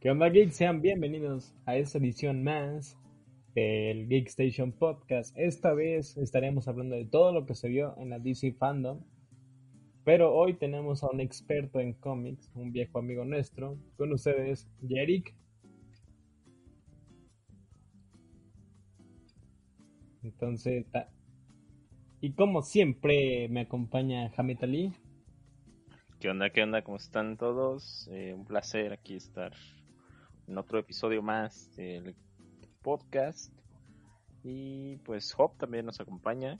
¿Qué onda, geeks? Sean bienvenidos a esta edición más del Geek Station Podcast. Esta vez estaremos hablando de todo lo que se vio en la DC Fandom, pero hoy tenemos a un experto en cómics, un viejo amigo nuestro, con ustedes, Yerik. Entonces, y como siempre me acompaña Hamid Ali. ¿Qué onda? ¿Qué onda? ¿Cómo están todos? Eh, un placer aquí estar en otro episodio más del podcast. Y pues Hop también nos acompaña.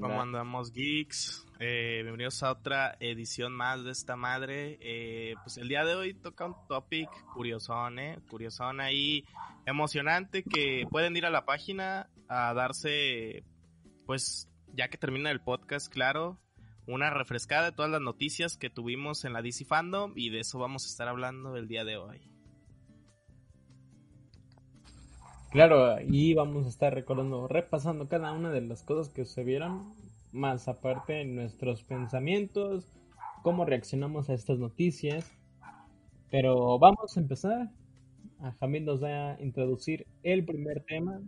¿Cómo andamos, geeks? Eh, bienvenidos a otra edición más de esta madre. Eh, pues el día de hoy toca un topic curiosón, ¿eh? Curiosón ahí, emocionante, que pueden ir a la página a darse, pues, ya que termina el podcast, claro, una refrescada de todas las noticias que tuvimos en la DC Fandom y de eso vamos a estar hablando el día de hoy. Claro, y vamos a estar recordando, repasando cada una de las cosas que se vieron, más aparte nuestros pensamientos, cómo reaccionamos a estas noticias. Pero vamos a empezar. A Jamil nos va a introducir el primer tema.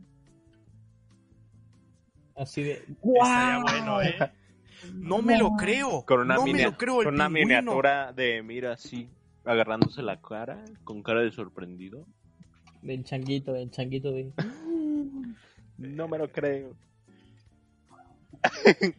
Así de. ¡Wow! bueno, ¿eh? No me lo creo. Con una, no me lo creo, con una miniatura de mira así, agarrándose la cara, con cara de sorprendido. Del changuito, del changuito de... no me lo creo.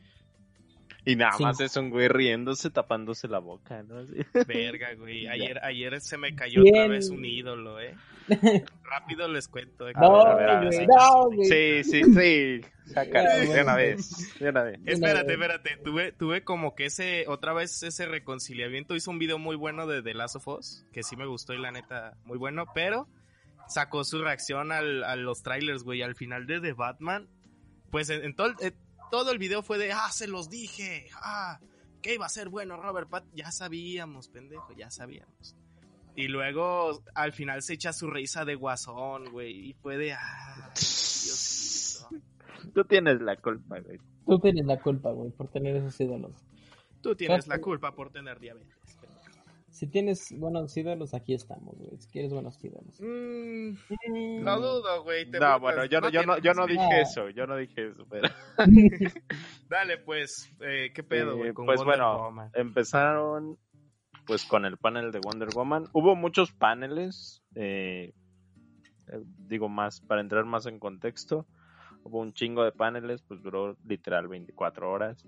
y nada más es un güey riéndose, tapándose la boca, ¿no? Verga, güey. Ayer, ayer se me cayó otra vez un ídolo, ¿eh? Rápido les cuento. Eh, no, sí, sí, sí. Sácalo, de una vez. De una vez. Espérate, espérate. Tuve, tuve como que ese, otra vez ese reconciliamiento. Hizo un video muy bueno de The Last of Us, que sí me gustó y la neta, muy bueno, pero sacó su reacción al, a los trailers, güey, al final de The Batman. Pues en, todo, el, todo el video fue de, ah, se los dije, ah, que iba a ser bueno Robert Pat. Ya sabíamos, pendejo, ya sabíamos. Y luego al final se echa su risa de guasón, güey, y fue de, ah, Dios Tú tienes la culpa, güey. Tú tienes la culpa, güey, por tener esos ídolos. Tú tienes la culpa por tener diabetes. Si tienes buenos ídolos, aquí estamos, güey. Si quieres buenos ídolos. Mm, no dudo, güey. No, bueno, yo no, yo no, yo no dije eso. Yo no dije eso, pero... Dale, pues, eh, ¿qué pedo, güey? Eh, pues bueno, empezaron pues con el panel de Wonder Woman. Hubo muchos paneles, eh, eh, digo más, para entrar más en contexto. Hubo un chingo de paneles, pues duró literal 24 horas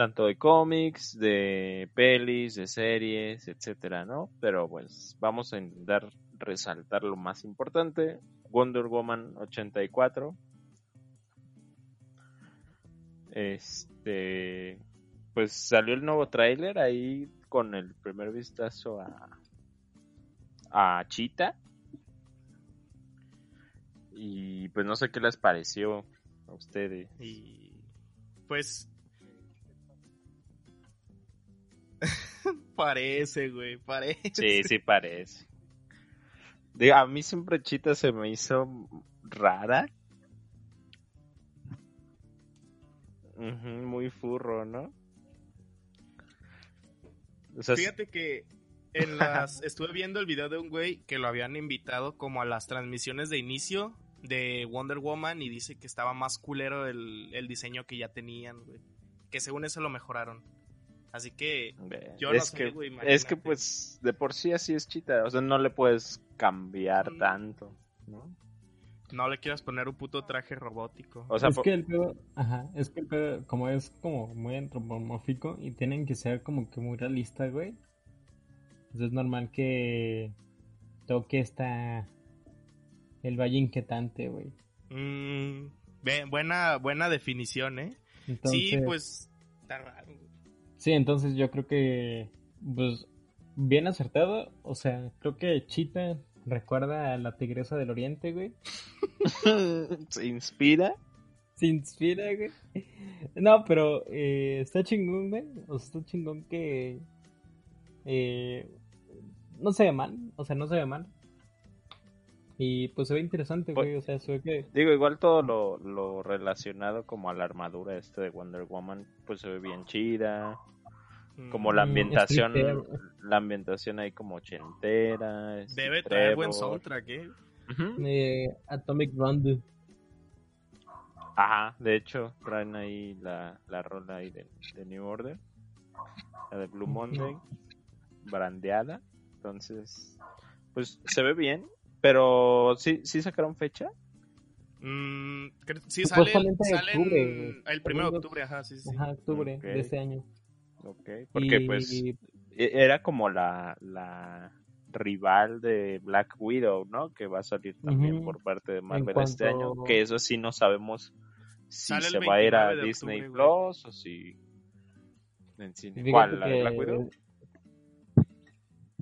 tanto de cómics, de pelis, de series, etcétera, ¿no? Pero pues vamos a intentar resaltar lo más importante. Wonder Woman 84. Este, pues salió el nuevo tráiler ahí con el primer vistazo a a Chita. Y pues no sé qué les pareció a ustedes. Y pues parece, güey, parece. Sí, sí parece. Digo, a mí siempre Chita se me hizo rara. muy furro, ¿no? Fíjate que en las estuve viendo el video de un güey que lo habían invitado como a las transmisiones de inicio de Wonder Woman y dice que estaba más culero el, el diseño que ya tenían, güey. Que según eso lo mejoraron. Así que yo es que, Es que pues de por sí así es chita, o sea, no le puedes cambiar tanto, ¿no? No le quieras poner un puto traje robótico. O sea, es que el pedo, ajá, es que el pedo, como es como muy antropomórfico y tienen que ser como que muy realista, güey. Entonces es normal que toque esta el valle inquietante, güey. Mm, buena buena definición, ¿eh? Sí, pues está raro. Sí, entonces yo creo que, pues, bien acertado. O sea, creo que Chita recuerda a la tigresa del oriente, güey. ¿Se inspira? Se inspira, güey. No, pero eh, está chingón, güey. O sea, está chingón que... Eh, no se ve mal, o sea, no se ve mal. Y pues se ve interesante, güey, o sea, se ve que... Digo, igual todo lo, lo relacionado como a la armadura este de Wonder Woman, pues se ve bien chida. como la Mm, ambientación, la ambientación ahí como ochentera. Debe traer buen soundtrack, ¿eh? Eh, Atomic Blonde. Ajá, de hecho, traen ahí la, la rola ahí de, de New Order, la de Blue Monday, brandeada. Entonces, pues se ve bien, pero sí, sí sacaron fecha. Mm, sí, sale, sale octubre. el primero de octubre, ajá, sí, sí. Ajá, octubre de este año. Ok, porque Y- pues e- era como la, la rival de Black Widow, ¿no? Que va a salir también por parte de Marvel En este año, cuanto- que eso sí no sabemos si Sale se va a ir a 29 de Disney octubre. Plus o si en cine. ¿Cuál? ¿La de Black Widow?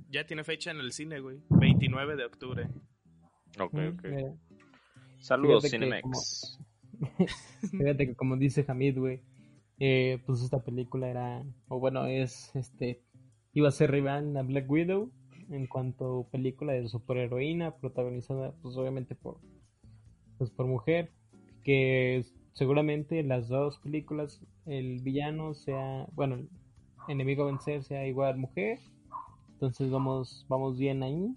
Ya tiene fecha en el cine, güey. 29 de octubre. Ok, Ujú, ok. mira. Saludos, Fíjate que Cinemex. Fíjate que como dice Hamid, güey, eh, pues esta película era, o bueno, es, este, iba a ser rival a Black Widow en cuanto a película de superheroína protagonizada, pues obviamente por, pues por mujer, que seguramente las dos películas, el villano sea, bueno, el enemigo a vencer sea igual mujer, entonces vamos, vamos bien ahí.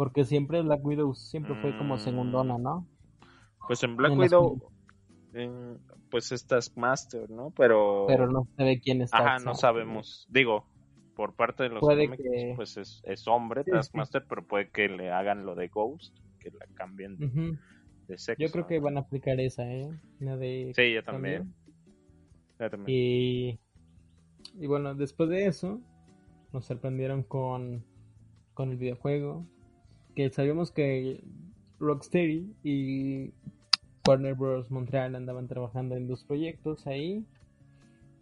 Porque siempre Black Widow siempre fue como Mm. segundona, ¿no? Pues en Black en las Widow, en- pues estás Master, ¿no? Pero, Pero no se ve quién está. ajá, no sabemos. Digo, por parte de los cómics, que- pues es, es hombre, Sí, Taskmaster, pero puede que le hagan lo de Ghost, que la cambien de sexo. Yo creo que van a aplicar esa, ¿eh? La de Sí, yo también. Yo también. Y, y bueno, después de eso, nos sorprendieron con, con el videojuego. Que sabíamos que Rocksteady y Warner Bros. Montreal andaban trabajando en dos proyectos ahí.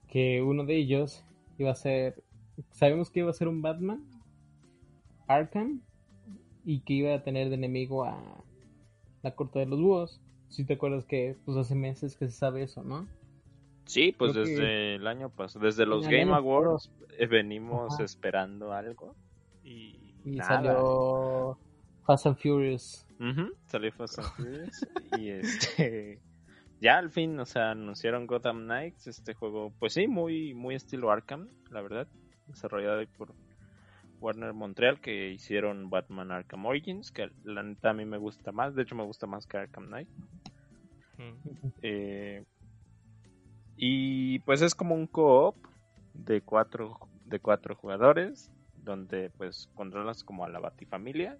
Que uno de ellos iba a ser. Sabemos que iba a ser un Batman Arkham. Y que iba a tener de enemigo a la corte de los búhos. Si te acuerdas que pues hace meses que se sabe eso, ¿no? Sí, pues creo que- desde el año pasado, desde los el Game Awards eh, venimos Ajá. esperando algo. Y Y Nada. salió Fast and Furious. Ujú, Salió Fast and Furious y este ya al fin, o sea, anunciaron Gotham Knights, este juego, pues sí, muy muy estilo Arkham, la verdad, desarrollado por Warner Montreal que hicieron Batman Arkham Origins, que la neta a mí me gusta más, de hecho me gusta más que Arkham Knight. mm, Eh, y pues es como un co-op de cuatro, de cuatro jugadores, donde pues controlas como a la Batifamilia,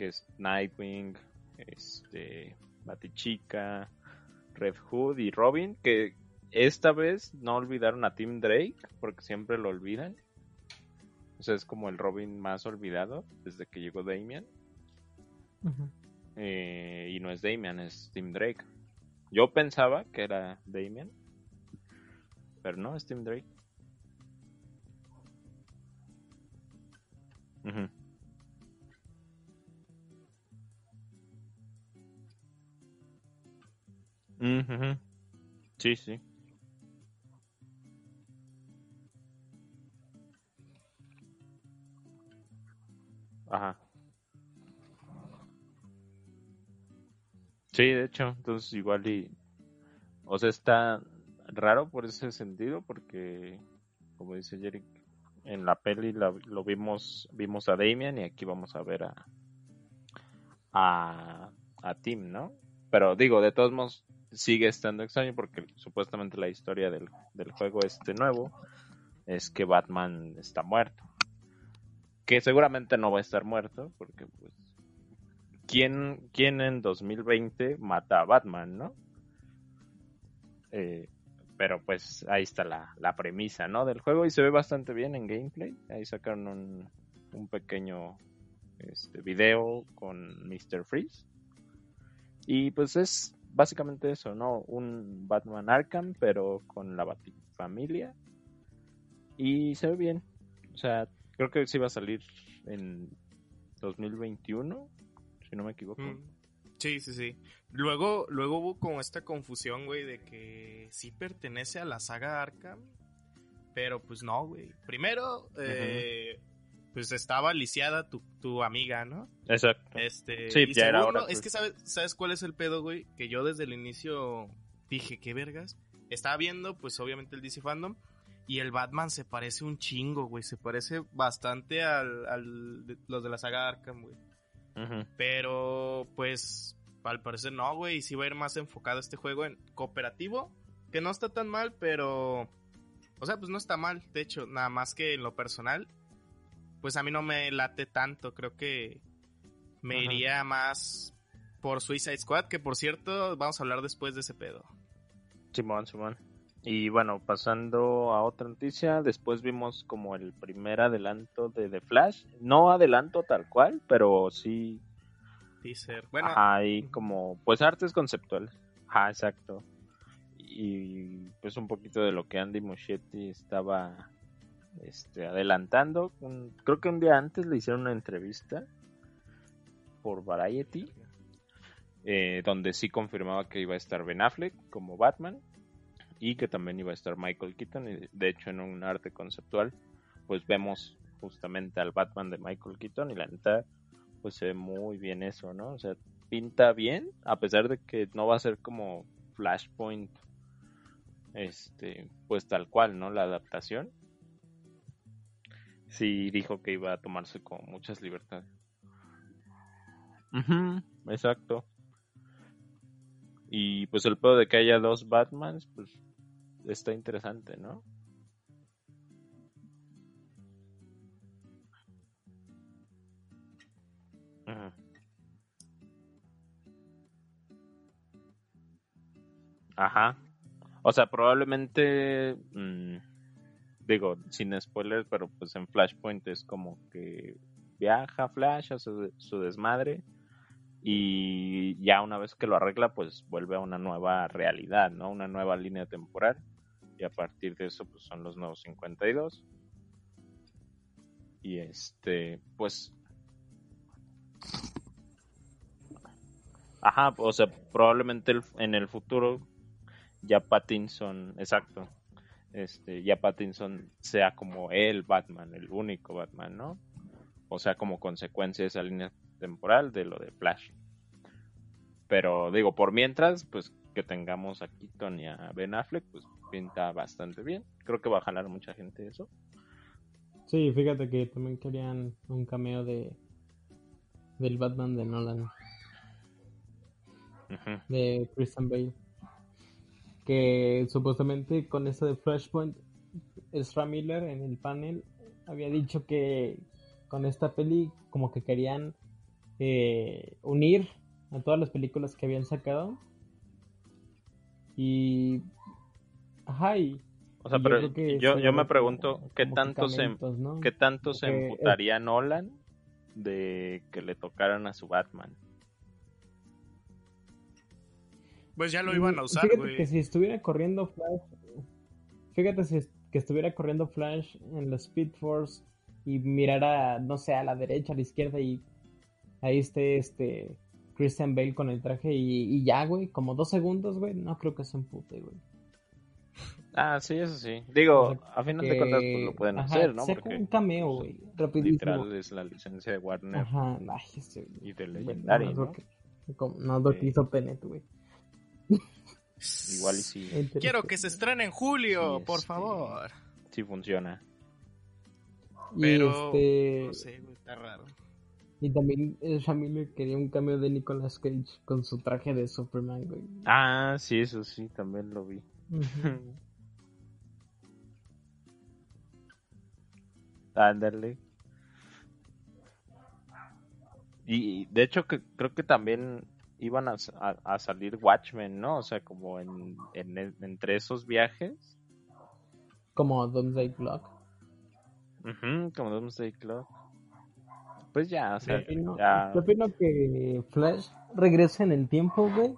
que es Nightwing, este, Batichica, Red Hood y Robin, que esta vez no olvidaron a Tim Drake, porque siempre lo olvidan. O sea, es como el Robin más olvidado desde que llegó Damian. Eh, y no es Damian, es Tim Drake. Yo pensaba que era Damian, pero no, es Tim Drake. Ujú. Sí, sí. Ajá. Sí, de hecho, entonces igual y... O sea, está raro por ese sentido porque, como dice Jerick, en la peli la- lo vimos vimos a Damian y aquí vamos a ver a a, a Tim, ¿no? Pero digo, de todos modos sigue estando extraño porque supuestamente la historia del, del juego este nuevo es que Batman está muerto. Que seguramente no va a estar muerto porque pues ¿quién, quién en 2020 mata a Batman, no? Eh, pero pues ahí está la, la premisa, ¿no? Del juego y se ve bastante bien en gameplay. Ahí sacaron un, un pequeño este, video con Mr. Freeze. Y pues es básicamente eso, ¿no? Un Batman Arkham, pero con la Batifamilia. Y se ve bien. O sea, creo que sí va a salir en 2021, si no me equivoco. mm. Sí, sí, sí. Luego, luego hubo como esta confusión, güey, de que sí pertenece a la saga Arkham, pero pues no, güey. Primero, eh, pues estaba lisiada tu, tu amiga, ¿no? Exacto. Este, Sí, y ya era hora, es pues. que sabes, ¿sabes cuál es el pedo, güey? Que yo desde el inicio dije, ¿qué vergas? Estaba viendo, pues obviamente el DC Fandom, Y el Batman se parece un chingo, güey. Se parece bastante al, al de- los de la saga Arkham, güey. Pero, pues, al parecer no, güey. Y sí va a ir más enfocado este juego en cooperativo. Que no está tan mal, pero... O sea, pues no está mal. De hecho, nada más que en lo personal. Pues a mí no me late tanto. Creo que me Ajá. iría más por Suicide Squad. Que por cierto, vamos a hablar después de ese pedo. Simón, Simón. Y bueno, pasando a otra noticia, después vimos como el primer adelanto de The Flash. No adelanto tal cual, pero sí Teaser. Bueno, hay como, pues artes conceptuales. Ajá, exacto. Y pues un poquito de lo que Andy Muschietti estaba este, adelantando. Un- creo que un día antes le hicieron una entrevista por Variety, eh, donde sí confirmaba que iba a estar Ben Affleck como Batman y que también iba a estar Michael Keaton. Y de hecho, en un arte conceptual, pues vemos justamente al Batman de Michael Keaton y la neta, pues se ve muy bien eso, ¿no? O sea, pinta bien, a pesar de que no va a ser como Flashpoint, este, pues tal cual, ¿no? La adaptación. Sí dijo que iba a tomarse con muchas libertades. Ujú, exacto. Y pues el pedo de que haya dos Batmans, pues está interesante, ¿no? Ajá. O sea, probablemente, mm, digo, sin spoilers, pero pues en Flashpoint es como que viaja Flash a su, desmadre y ya una vez que lo arregla, pues vuelve a una nueva realidad, ¿no? Una nueva línea temporal y a partir de eso, pues son los nuevos 52. Y este, pues Ajá, o sea, probablemente en el futuro ya Pattinson, exacto, este, ya Pattinson sea como el Batman, el único Batman, ¿no? O sea, como consecuencia de esa línea temporal de lo de Flash. Pero digo, por mientras, pues que tengamos a Keaton y a Ben Affleck, pues pinta bastante bien. Creo que va a jalar mucha gente eso. Sí, fíjate que también querían un cameo de del Batman de Nolan, de Christian Bale. Que supuestamente con eso de Flashpoint, Ezra Miller en el panel había dicho que con esta peli como que querían eh, unir a todas las películas que habían sacado. Y... Ajá, y... O sea, y pero que yo, yo me pregunto, ¿qué tanto se. ¿Qué tanto se emputaría Nolan de que le tocaran a su Batman? Pues ya lo iban a usar, Fíjate güey. que si estuviera corriendo Flash, fíjate si que estuviera corriendo Flash en la Speed Force y mirara, no sé, a la derecha, a la izquierda y ahí esté este Christian Bale con el traje y, y ya, güey, como dos segundos, güey, no creo que se empute, güey. Ah, sí, eso sí. Digo, O sea, a final de Que- cuentas pues, lo pueden ajá, hacer, ¿no? Porque un cameo, güey, rapidísimo. literal es la licencia de Warner Ajá, ay, este, y de bueno, Legendary, no, es ¿no? lo que- como- no es lo que hizo Tenet, güey. Igual y si Quiero que se estrene en julio, Sí, por este, favor. sí funciona. Y Pero- este... No sé, está raro. Y también Ezra Miller quería un cambio de Nicolas Cage con su traje de Superman, güey. Ah, sí, eso sí, también lo vi. Ándale. Y de hecho que creo que también iban a, a- a salir Watchmen, ¿no? O sea, como en, en- entre esos viajes. Como Doomsday Clock. Ujú, como Doomsday Clock. Pues ya, o sea, Yo opino, ya. yo opino que Flash regrese en el tiempo, güey.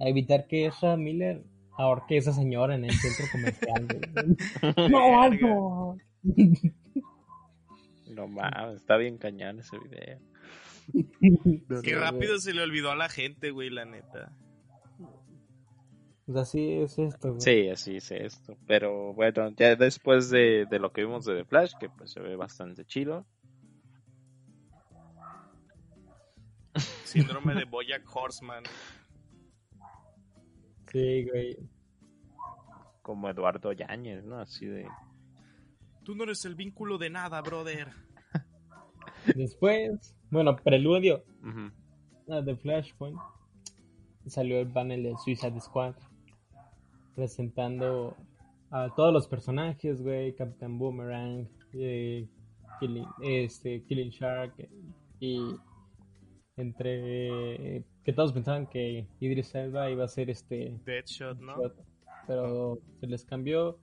A evitar que Ezra Miller ahorque a esa señora en el centro comercial, güey. ¡No, algo! No mames, está bien cañón ese video. Qué rápido se le olvidó a la gente, güey, la neta. O sea, sí es esto, güey. Sí, así es esto. Pero bueno, ya después de, de lo que vimos de The Flash, que pues se ve bastante chido. Síndrome de Boyack Horseman. Sí, güey. como Eduardo Yáñez, ¿no? Así de... Tú no eres el vínculo de nada, brother. Después, bueno, preludio Ujú. ah, de Flashpoint, salió el panel de Suicide Squad presentando a todos los personajes, güey, Captain Boomerang, eh, Killing, este, Killing Shark y entre que todos pensaban que Idris Elba iba a ser este Deadshot, ¿no? Pero se les cambió.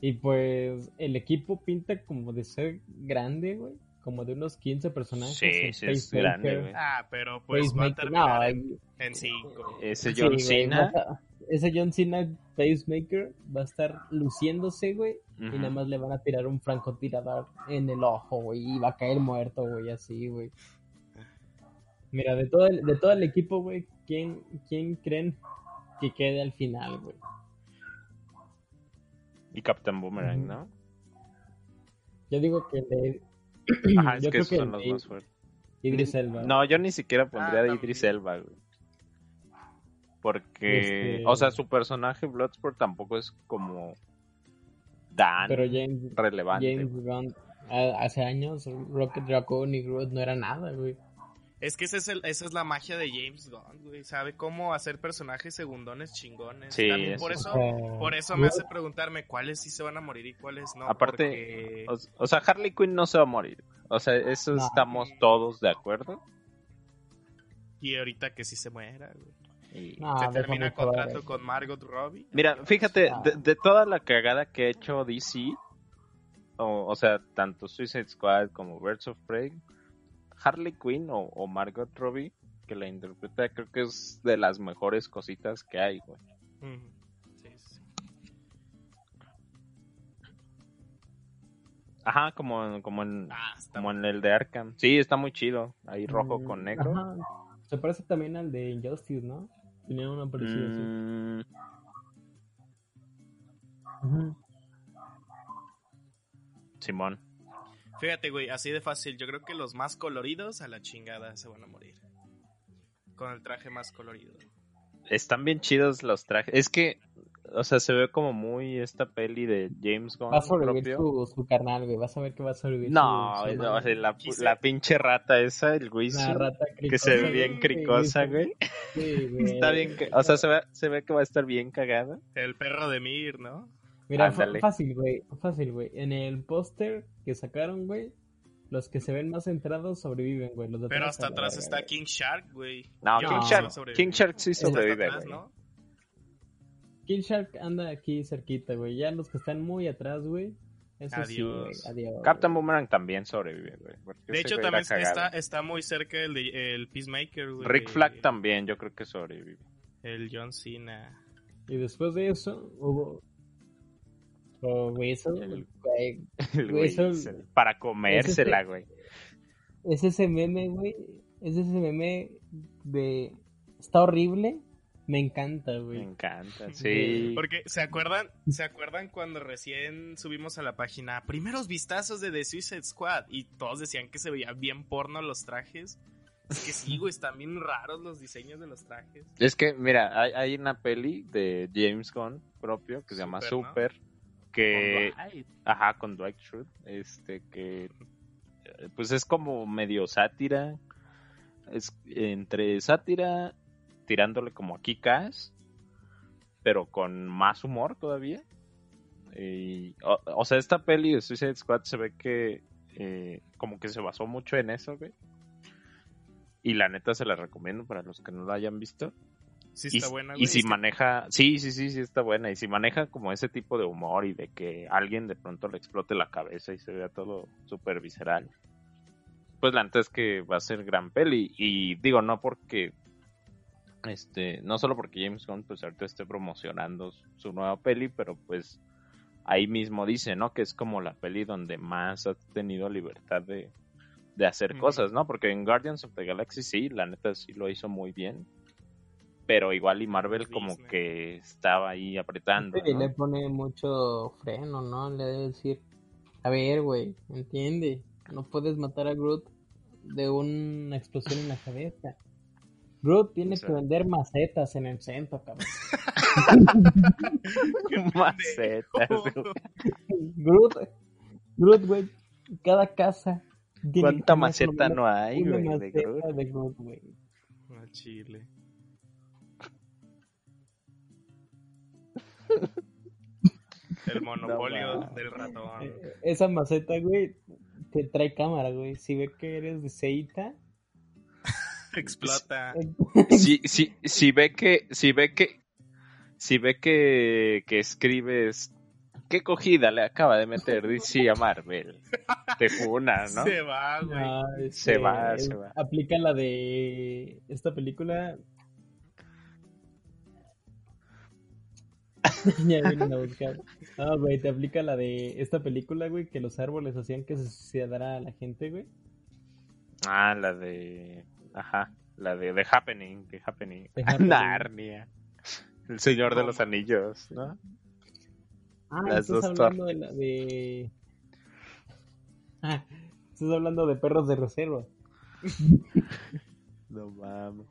Y pues el equipo pinta como de ser grande, güey. Como de unos 15 personajes. Sí, El sí, es Pacemaker, grande, güey. Ah, pero pues va a terminar no, en, y- en cinco. Ese sí, John Cena. a- ese John Cena Pacemaker va a estar luciéndose, güey. Y nada más le van a tirar un francotirador en el ojo, güey. Y va a caer muerto, güey, así, güey. Mira, de todo el, de todo el equipo, güey, ¿quién, ¿quién creen que quede al final, güey? Y Captain Boomerang. ¿no? Yo digo que el de Ajá, es Yo que creo esos que son el los más fuertes. Idris Elba. No, yo ni siquiera pondría Ah, de también. Idris Elba, güey. Porque, Este- o sea, su personaje Bloodsport tampoco es como tan Pero James, relevante. James Gunn, a- hace años, Rocket Raccoon y Groot no era nada, güey. Es que ese es el, esa es la magia de James Gunn, güey. Sabe cómo hacer personajes segundones chingones. Sí, También eso por eso, por eso me hace preguntarme cuáles sí se van a morir y cuáles no. Aparte, porque- O, o sea, Harley Quinn no se va a morir. O sea, eso No. estamos todos de acuerdo. Y ahorita que sí se muera, güey. Y- no, se termina el ver. contrato con Margot Robbie. Mira, fíjate, Ah. de, de toda la cagada que ha hecho DC, o, o sea, tanto Suicide Squad como Birds of Prey, Harley Quinn o, o Margot Robbie, que la interpreta, creo que es de las mejores cositas que hay, güey. Ujú. Sí, sí. Ajá, como, como, en, Ah, como en el de Arkham. Sí, está muy chido. Ahí rojo Mm, con negro. ajá. Se parece también al de Injustice, ¿no? Tenía una parecida así. Mm. Simón. Fíjate, güey, así de fácil. Yo creo que los más coloridos a la chingada se van a morir. Con el traje más colorido. Están bien chidos los trajes. Es que, o sea, se ve como muy esta peli de James Gunn Va a sobrevivir su, su carnal, güey. Vas a ver que va a sobrevivir No, su, su no, hermano. o sea, la, la pinche rata esa, el rata que se ve bien güey, cricosa, güey. güey. Sí, güey. Está bien, o sea, se ve, se ve que va a estar bien cagada. El perro de Mir, ¿no? Mira, Ándale. fácil, güey. Fácil, güey. En el póster que sacaron, güey, los que se ven más centrados sobreviven, güey. Los de Pero hasta atrás está. King Shark, güey. No, King, que Shark. King Shark sí sobrevive, atrás, güey. ¿no? King Shark anda aquí cerquita, güey. Ya los que están muy atrás, güey. Eso sí, güey. Adiós. Adiós. Captain Boomerang también sobrevive, güey. De hecho, también está, está muy cerca el, de, el Peacemaker, güey. Rick Flag también, yo creo que sobrevive. El John Cena. Y después de eso hubo. Oh, güey, eso, El- güey. El para comérsela, ese- güey. Es ese meme, güey. Es ese meme de. Está horrible. Me encanta, Me güey. encanta, sí. Porque, ¿se acuerdan? ¿Se acuerdan cuando recién subimos a la página primeros vistazos de The Suicide Squad? Y todos decían que se veían bien porno los trajes. Es que sí, güey, están bien raros los diseños de los trajes. Es que, mira, hay, hay una peli de James Gunn propio que se llama Super, ¿no? Que, Con Dwight. ajá, con Dwight Schrute, este, que, eh, pues es como medio sátira, es entre sátira, tirándole como a Kick-Ass, pero con más humor todavía. Y, o, o sea, esta peli de Suicide Squad se ve que eh, como que se basó mucho en eso, güey. Y la neta se la recomiendo para los que no la hayan visto. Sí Y, si maneja, sí, sí, sí, sí está buena. Y si maneja como ese tipo de humor y de que alguien de pronto le explote la cabeza y se vea todo súper visceral, pues la neta es que va a ser gran peli. Y digo, no porque, este, no solo porque James Gunn pues ahorita esté promocionando su, nueva peli, pero pues ahí mismo dice, ¿no? Que es como la peli donde más ha tenido libertad de, de hacer cosas, ¿no? Porque en Guardians of the Galaxy sí, la neta sí lo hizo muy bien. Pero igual y Marvel como que estaba ahí apretando. Sí, ¿no? le pone mucho freno, ¿no? Le debe decir, a ver, güey, entiende, no puedes matar a Groot de una explosión en la cabeza. Groot tiene O sea. que vender macetas en el centro, cabrón. Macetas, Groot, Groot, güey. Cada casa. tiene ¿Cuánta maceta no hay, güey, de maceta Groot? de Groot, güey. Al chile. El monopolio del ratón. Eh, Esa maceta, güey, te trae cámara, güey. Si ve que eres de Seita, Explota. si, si, si ve que, si ve que, si ve que, que escribes, ¿qué cogida le acaba de meter DC a Marvel? Te funa, ¿no? Se va, güey. ah, Se va, se va. Aplica la de esta película. ya vienen a buscar. Ah, güey, te aplica la de esta película, güey, que los árboles hacían que se suicidara a la gente, güey. Ah, la de, ajá, la de The Happening, The Happening. The Happening. Narnia. El Señor de los Anillos, ¿no? Ah, Las estás dos hablando de la de. Ah, estás hablando de perros de reserva. No mames.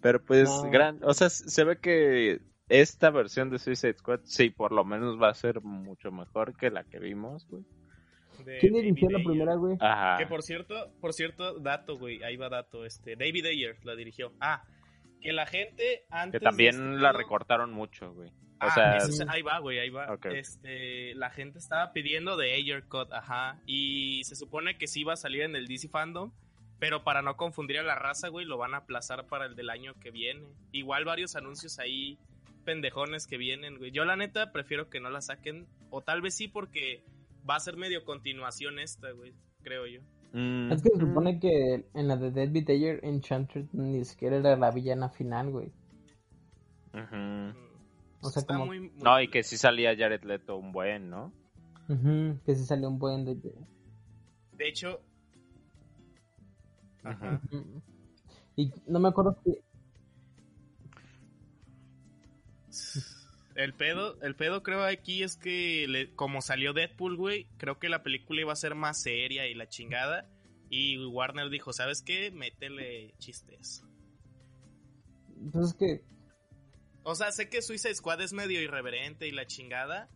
Pero pues, No. gran, o sea, se ve que esta versión de Suicide Squad, sí, por lo menos va a ser mucho mejor que la que vimos, güey. ¿Quién dirigió la primera, güey? Ajá. Que por cierto, por cierto, dato, güey, ahí va dato, este, David Ayer la dirigió. Ah, que la gente antes Que también este la recortaron mucho, güey. O Ah, sea, es- ahí va, güey, ahí va. Este, la gente estaba pidiendo de Ayer Cut, ajá, y se supone que sí iba a salir en el DC Fandom, pero para no confundir a la raza, güey, lo van a aplazar para el del año que viene. Igual varios anuncios ahí pendejones que vienen, güey. Yo la neta prefiero que no la saquen, o tal vez sí porque va a ser medio continuación esta, güey, creo yo. mm, Es que se supone que en la de Deadbeat Ayer, Enchanted ni siquiera era la villana final, güey. Mm. O sea, Está como- muy- muy- No, y que sí salía Jared Leto un buen, ¿no? Ujú, que sí salió un buen de... De hecho... Ajá. Y no me acuerdo si... El pedo, el pedo creo aquí es que le- como salió Deadpool, güey, creo que la película iba a ser más seria y la chingada. Y Warner dijo, ¿sabes qué? Métele chistes. Pues es que... O sea, sé que Suicide Squad es medio irreverente y la chingada,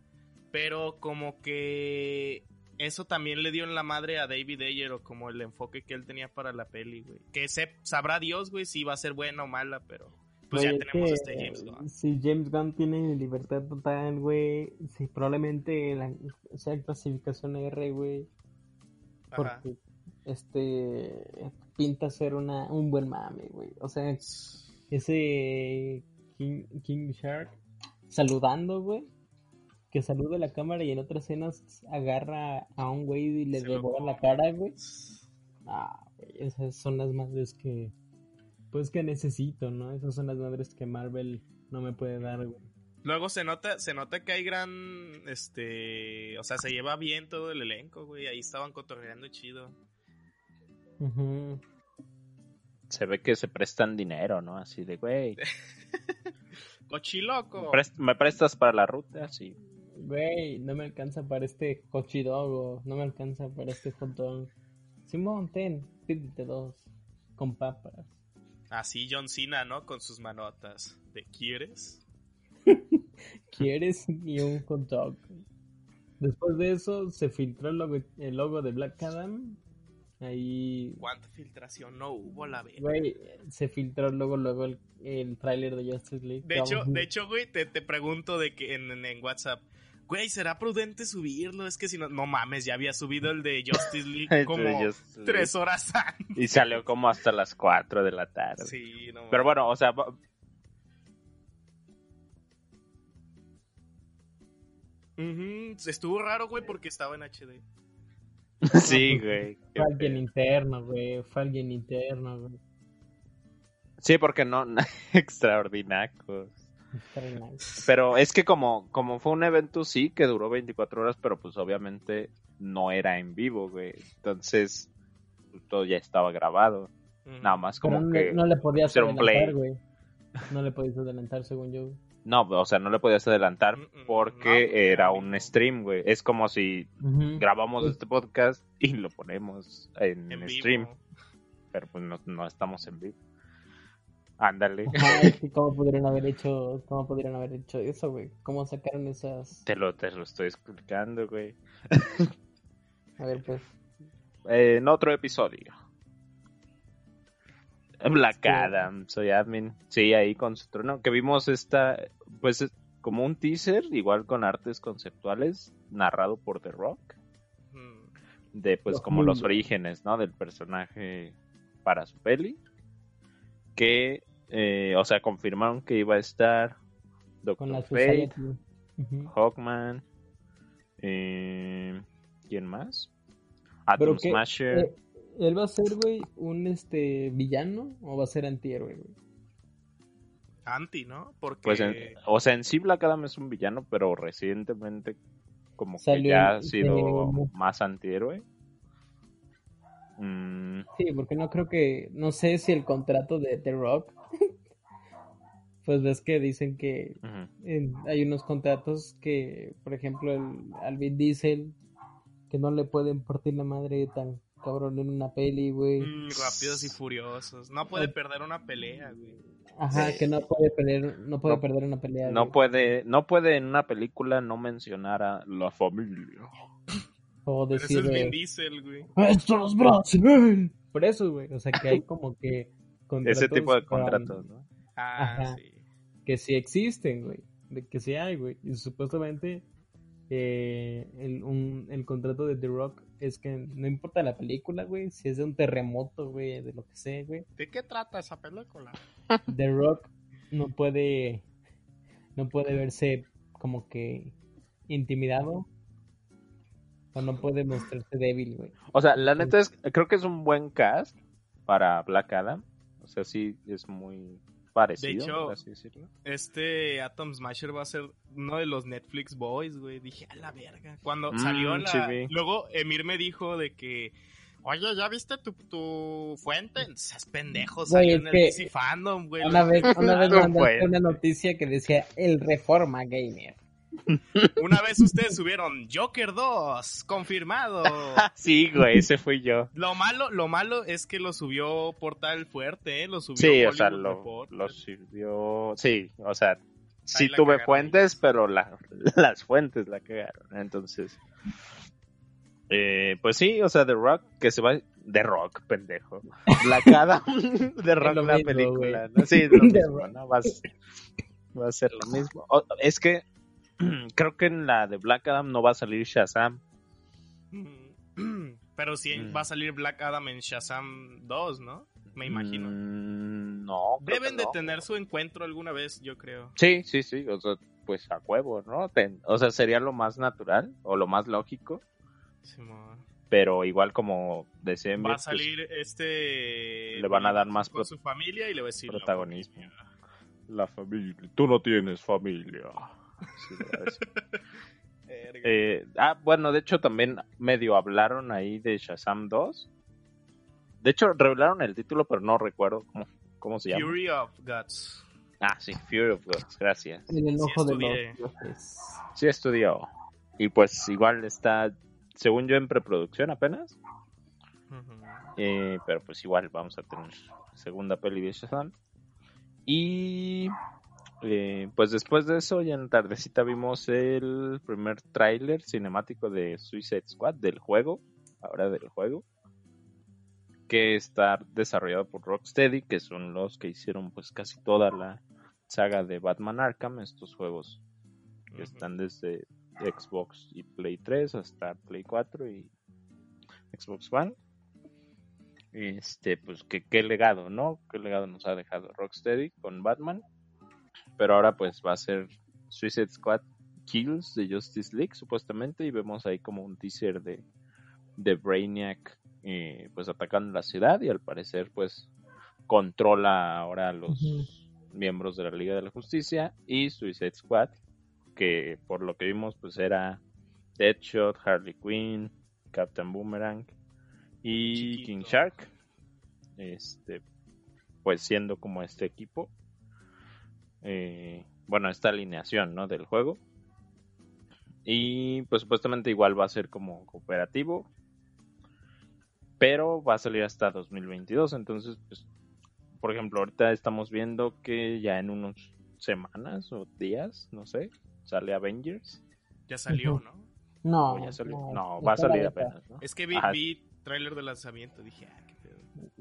pero como que eso también le dio en la madre a David Ayer o como el enfoque que él tenía para la peli, güey. Que se, sabrá Dios, güey, si va a ser buena o mala, pero pues ya tenemos que, este James Gunn. Si James Gunn tiene libertad total, güey, si probablemente la, sea clasificación R, güey, porque este pinta ser una un buen mame, güey. O sea, ese King, King Shark saludando, güey. Que saluda a la cámara y en otras escenas agarra a un güey y le devora la cara, güey. Ah, güey, esas son las madres que, pues que necesito, ¿no? Esas son las madres que Marvel no me puede dar, güey. Luego se nota, se nota que hay gran, este, o sea, se lleva bien todo el elenco, güey. Ahí estaban cotorreando chido. Ujú. Se ve que se prestan dinero, ¿no? Así de, güey, Cochiloco. prest- ¿me prestas para la ruta? Sí. Güey, no me alcanza para este cochidogo, no me alcanza para este hot dog. Simón, ten, pídete dos, con papas. Así John Cena, ¿no? Con sus manotas. ¿De quieres? ¿Quieres? Y un hot dog. Después de eso, se filtró el logo, el logo de Black Adam. Ahí, ¿Cuánta filtración no hubo la vez? güey, se filtró luego, luego el, el tráiler de Justice League. De hecho, de hecho, güey, te, te pregunto de que en- en WhatsApp, güey, ¿será prudente subirlo? Es que si no, no mames, ya había subido el de Justice League como Just- tres horas antes. Y salió como hasta las 4 de la tarde. Sí, no Pero mames. bueno, o sea, Estuvo raro, güey, porque estaba en HD. sí, güey. Fue alguien interno, güey, fue alguien interno, güey. Sí, porque no, extraordinarios. Pero es que como, como fue un evento, sí, que duró 24 horas, pero pues obviamente no era en vivo, güey. Entonces, pues, todo ya estaba grabado. Nada más como no, que... no le podías hacer un adelantar, play. güey. No le podías adelantar, según yo. No, o sea, no le podías adelantar Mm, mm, porque no, porque era era un stream, güey. Es como si grabamos Pues- este podcast y lo ponemos en, en vivo. stream, pero pues no, no estamos en vivo. Ándale. ¿Cómo pudieron haber hecho, cómo pudieron haber hecho eso, güey? ¿Cómo sacaron esas? Te lo, te lo estoy explicando, güey. A ver, pues. Eh, en otro episodio. Black Sí. Adam, soy admin. Sí, ahí con su trono. Que vimos esta, pues es como un teaser, igual con artes conceptuales, narrado por The Rock. Mm, De pues Los como los orígenes, ¿no? Del personaje para su peli. Que, eh, o sea, confirmaron que iba a estar Con Doctor Fate. Hawkman. Eh, ¿Quién más? Atom que, Smasher. eh, ¿Él va a ser, güey, un este villano o va a ser antihéroe, güey? Anti, ¿no? Porque Pues, en- o sea, en sí Black Adam es un villano, pero recientemente como que ya en- ha sido más antihéroe. Mm, Sí, porque no creo que, no sé si el contrato de The Rock, pues ves que dicen que en- hay unos contratos que, por ejemplo, el, al Vin Diesel, que no le pueden partir la madre tan cabrón en una peli, güey. mm, rápidos y furiosos. No puede perder una pelea, güey. Ajá, que no puede perder, no puede No- perder una pelea. No güey. puede, no puede en una película no mencionar a la familia. O Pero decir, ese es Vin Diesel, güey. ¡Estos Brasil! Por eso, güey. O sea, que hay como que. Ese tipo de contratos, ¿no? Ah, Ajá. sí. que sí existen, güey. De que sí hay, güey. Y supuestamente eh, el, un- el contrato de The Rock es que no importa la película, güey. Si es de un terremoto, güey, de lo que sea, güey. ¿De qué trata esa película? The Rock no puede. No puede verse como que intimidado. No puede mostrarse débil, güey. O sea, la neta es, creo que es un buen cast para Black Adam. O sea, sí es muy parecido, hecho, por así decirlo. Este Atom Smasher va a ser uno de los Netflix Boys, güey. Dije, a la verga. Cuando Mm, salió la... vi. Luego Emir me dijo de que... Oye, ¿ya viste tu, tu fuente? Seas pendejo, salió en el DC Fandom, güey. Una vez, una vez No mandaste puede. una noticia que decía el Reforma Gamer. Una vez ustedes subieron Joker 2, confirmado. Sí, güey, ese fui yo. Lo malo, lo malo es que lo subió Portal Fuerte, ¿eh? Lo subió Sí, o sea, lo, lo sirvió. Sí, o sea, sí la tuve cagaron. fuentes, pero la- las fuentes la cagaron. Entonces, eh, pues sí, o sea, The Rock, que se va. The Rock, pendejo. Black Adam, The Rock, la mismo, película. ¿no? Sí, lo The mismo, Rock. ¿no? Va a, ser- va a ser lo mismo. O- es que creo que en la de Black Adam no va a salir Shazam. Mm. Pero sí Mm. va a salir Black Adam en Shazam 2, ¿no? Me imagino. Mm, no, Deben de no. tener su encuentro alguna vez, yo creo. Sí, sí, sí, o sea, pues a huevo, ¿no? Ten- o sea, sería lo más natural o lo más lógico, Simón. pero igual como decía Emir, Va a pues, salir este. le van a dar más con su familia y le va a decir. la protagonismo. familia. la familia, tú no tienes familia. Eh, ah, bueno, de hecho también medio hablaron ahí de Shazam 2. De hecho, revelaron el título, pero no recuerdo cómo, cómo se llama. Fury of Guts. Ah, sí, Fury of Gods, gracias. El enojo de estudié. los dioses. Sí estudió. Y pues igual está, según yo, en preproducción apenas. Eh, pero pues igual vamos a tener segunda peli de Shazam. Y eh, pues después de eso, ya en tardecita vimos el primer tráiler cinemático de Suicide Squad del juego, ahora del juego, que está desarrollado por Rocksteady, que son los que hicieron pues casi toda la saga de Batman Arkham, estos juegos que están desde Xbox y Play 3 hasta Play 4 y Xbox One. Este, pues que qué legado, ¿no? Qué legado nos ha dejado Rocksteady con Batman. Pero ahora pues va a ser Suicide Squad Kills de Justice League supuestamente y vemos ahí como un teaser de, de Brainiac eh, pues atacando la ciudad y al parecer pues controla ahora a los miembros de la Liga de la Justicia y Suicide Squad que por lo que vimos pues era Deadshot, Harley Quinn, Captain Boomerang y Chiquito. King Shark este pues siendo como este equipo eh, bueno esta alineación no del juego y pues supuestamente igual va a ser como cooperativo pero va a salir hasta 2022 entonces pues por ejemplo, ahorita estamos viendo que ya en unos semanas o días, no sé, sale Avengers. Ya salió. ¿no? No, ¿O ya salió? no, va a salir apenas, ¿no? Es que vi, Ajá. vi tráiler de lanzamiento, dije, ah.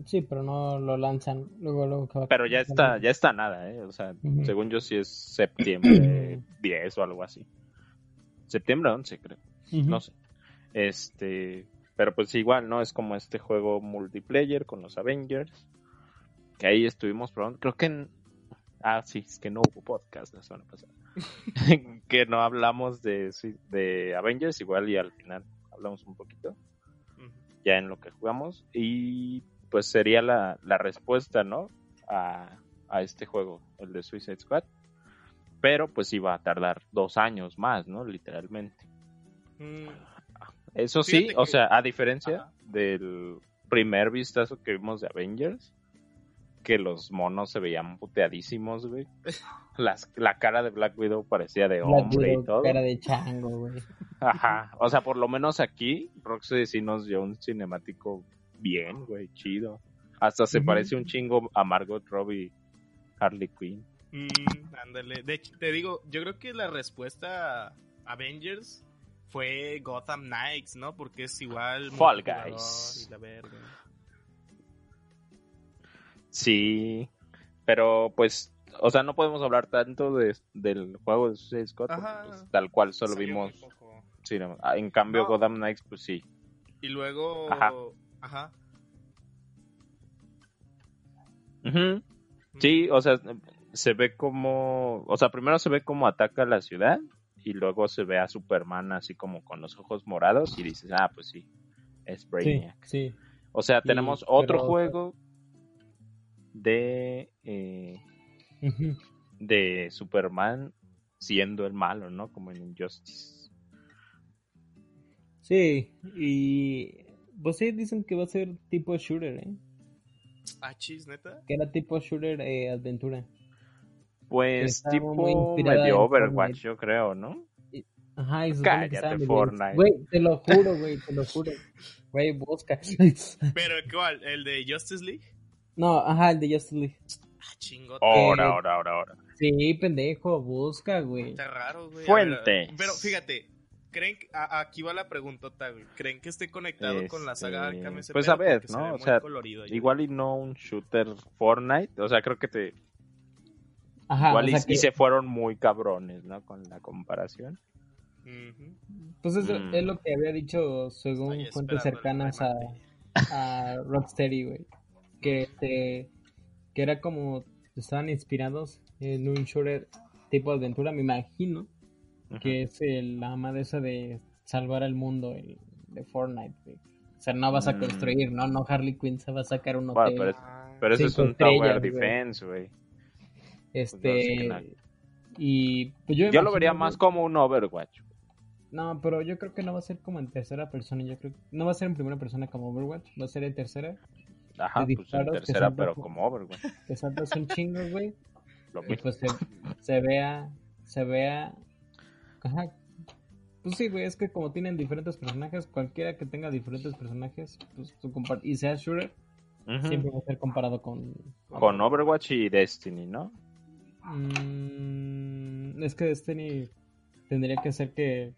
Sí, pero no lo lanzan luego, luego que va- Pero ya está, ya está nada, ¿eh? O sea, según yo sí es septiembre 10 o algo así. Septiembre 11, creo. No sé. Este, pero pues igual, ¿no? Es como este juego multiplayer con los Avengers. Que ahí estuvimos probando. Creo que en... Ah, sí, es que no hubo podcast la semana pasada. que no hablamos de, de Avengers, igual y al final hablamos un poquito. Ya en lo que jugamos y pues sería la, la respuesta, ¿no? A, a este juego, el de Suicide Squad. Pero pues iba a tardar dos años más, ¿no? Literalmente. Mm, Eso sí, Fíjate o que- sea, a diferencia Ajá. del primer vistazo que vimos de Avengers, que los monos se veían puteadísimos, güey. Las, la cara de Black Widow parecía de hombre Widow, y todo. cara de chango, güey. Ajá, o sea, por lo menos aquí Roxy sí nos dio un cinemático bien, güey, chido. Hasta se parece un chingo a Margot Robbie, Harley Quinn. mm, ándale. De hecho, te digo, yo creo que la respuesta a Avengers fue Gotham Knights, ¿no? Porque es igual. Fall Guys. y la verga. Sí, pero pues, o sea, no podemos hablar tanto de, del juego de Suicide Squad, pues, tal cual solo Salió vimos cinema. Ah, En cambio, No. Gotham Knights, pues sí. Y luego. Ajá. Ajá. Sí, o sea, se ve como, o sea, primero se ve como ataca la ciudad y luego se ve a Superman así como con los ojos morados y dices, ah, pues sí, es Brainiac. sí. O sea, tenemos otro pero- juego de eh, de Superman siendo el malo, ¿no? Como en Injustice. Sí, y pues sí dicen que va a ser tipo shooter, ¿eh? Ah, chis, neta. Que era tipo shooter eh, aventura. Pues tipo medio Overwatch, yo creo, ¿no? Ajá, y que Cállate, Fortnite. Güey, te lo juro, güey, te lo juro. Güey, busca. Pero, ¿cuál? ¿El de Justice League? No, ajá, el de Justice League. Ah, chingo. Ahora, ahora, ahora, ahora. Sí, pendejo, busca, güey. Está raro, güey. Ver, Pero fíjate, ¿creen que, a- aquí va la preguntota, güey? ¿Creen que esté conectado con la saga Este, Arkham ese pues pedo? a ver, se ¿no? ve O sea, colorido. Igual y no un shooter Fortnite, o sea, creo que te Ajá, igual o y, sea y que, se fueron muy cabrones, ¿no? Con la comparación. Pues es, Mm. es lo que había dicho según Estoy fuentes cercanas a, a Rocksteady, güey. Que, este, que era como estaban inspirados en un shooter tipo aventura, me imagino, Que es el, la ama de esa de salvar al mundo el, de Fortnite, güey. O sea, no vas a Mm. construir, ¿no? No Harley Quinn se va a sacar un Bueno, hotel. pero es- Ah, Pero eso es un Tower. Defense, güey. Este. pues, no. Y pues yo, Yo lo vería más como un Overwatch. No, pero yo creo que no va a ser como en tercera persona. Yo creo no va a ser en primera persona como Overwatch. Va a ser en tercera. Ajá, pues en tercera, pero como- como Overwatch. Que saltas un chingo, güey. Lo Y pues se, se vea. Se vea. Ajá. Pues sí, güey. Es que como tienen diferentes personajes, cualquiera que tenga diferentes personajes, pues tú y sea shooter, siempre va a ser comparado con. Con Overwatch y Destiny, ¿no? Mm, es que Destiny tendría que ser que.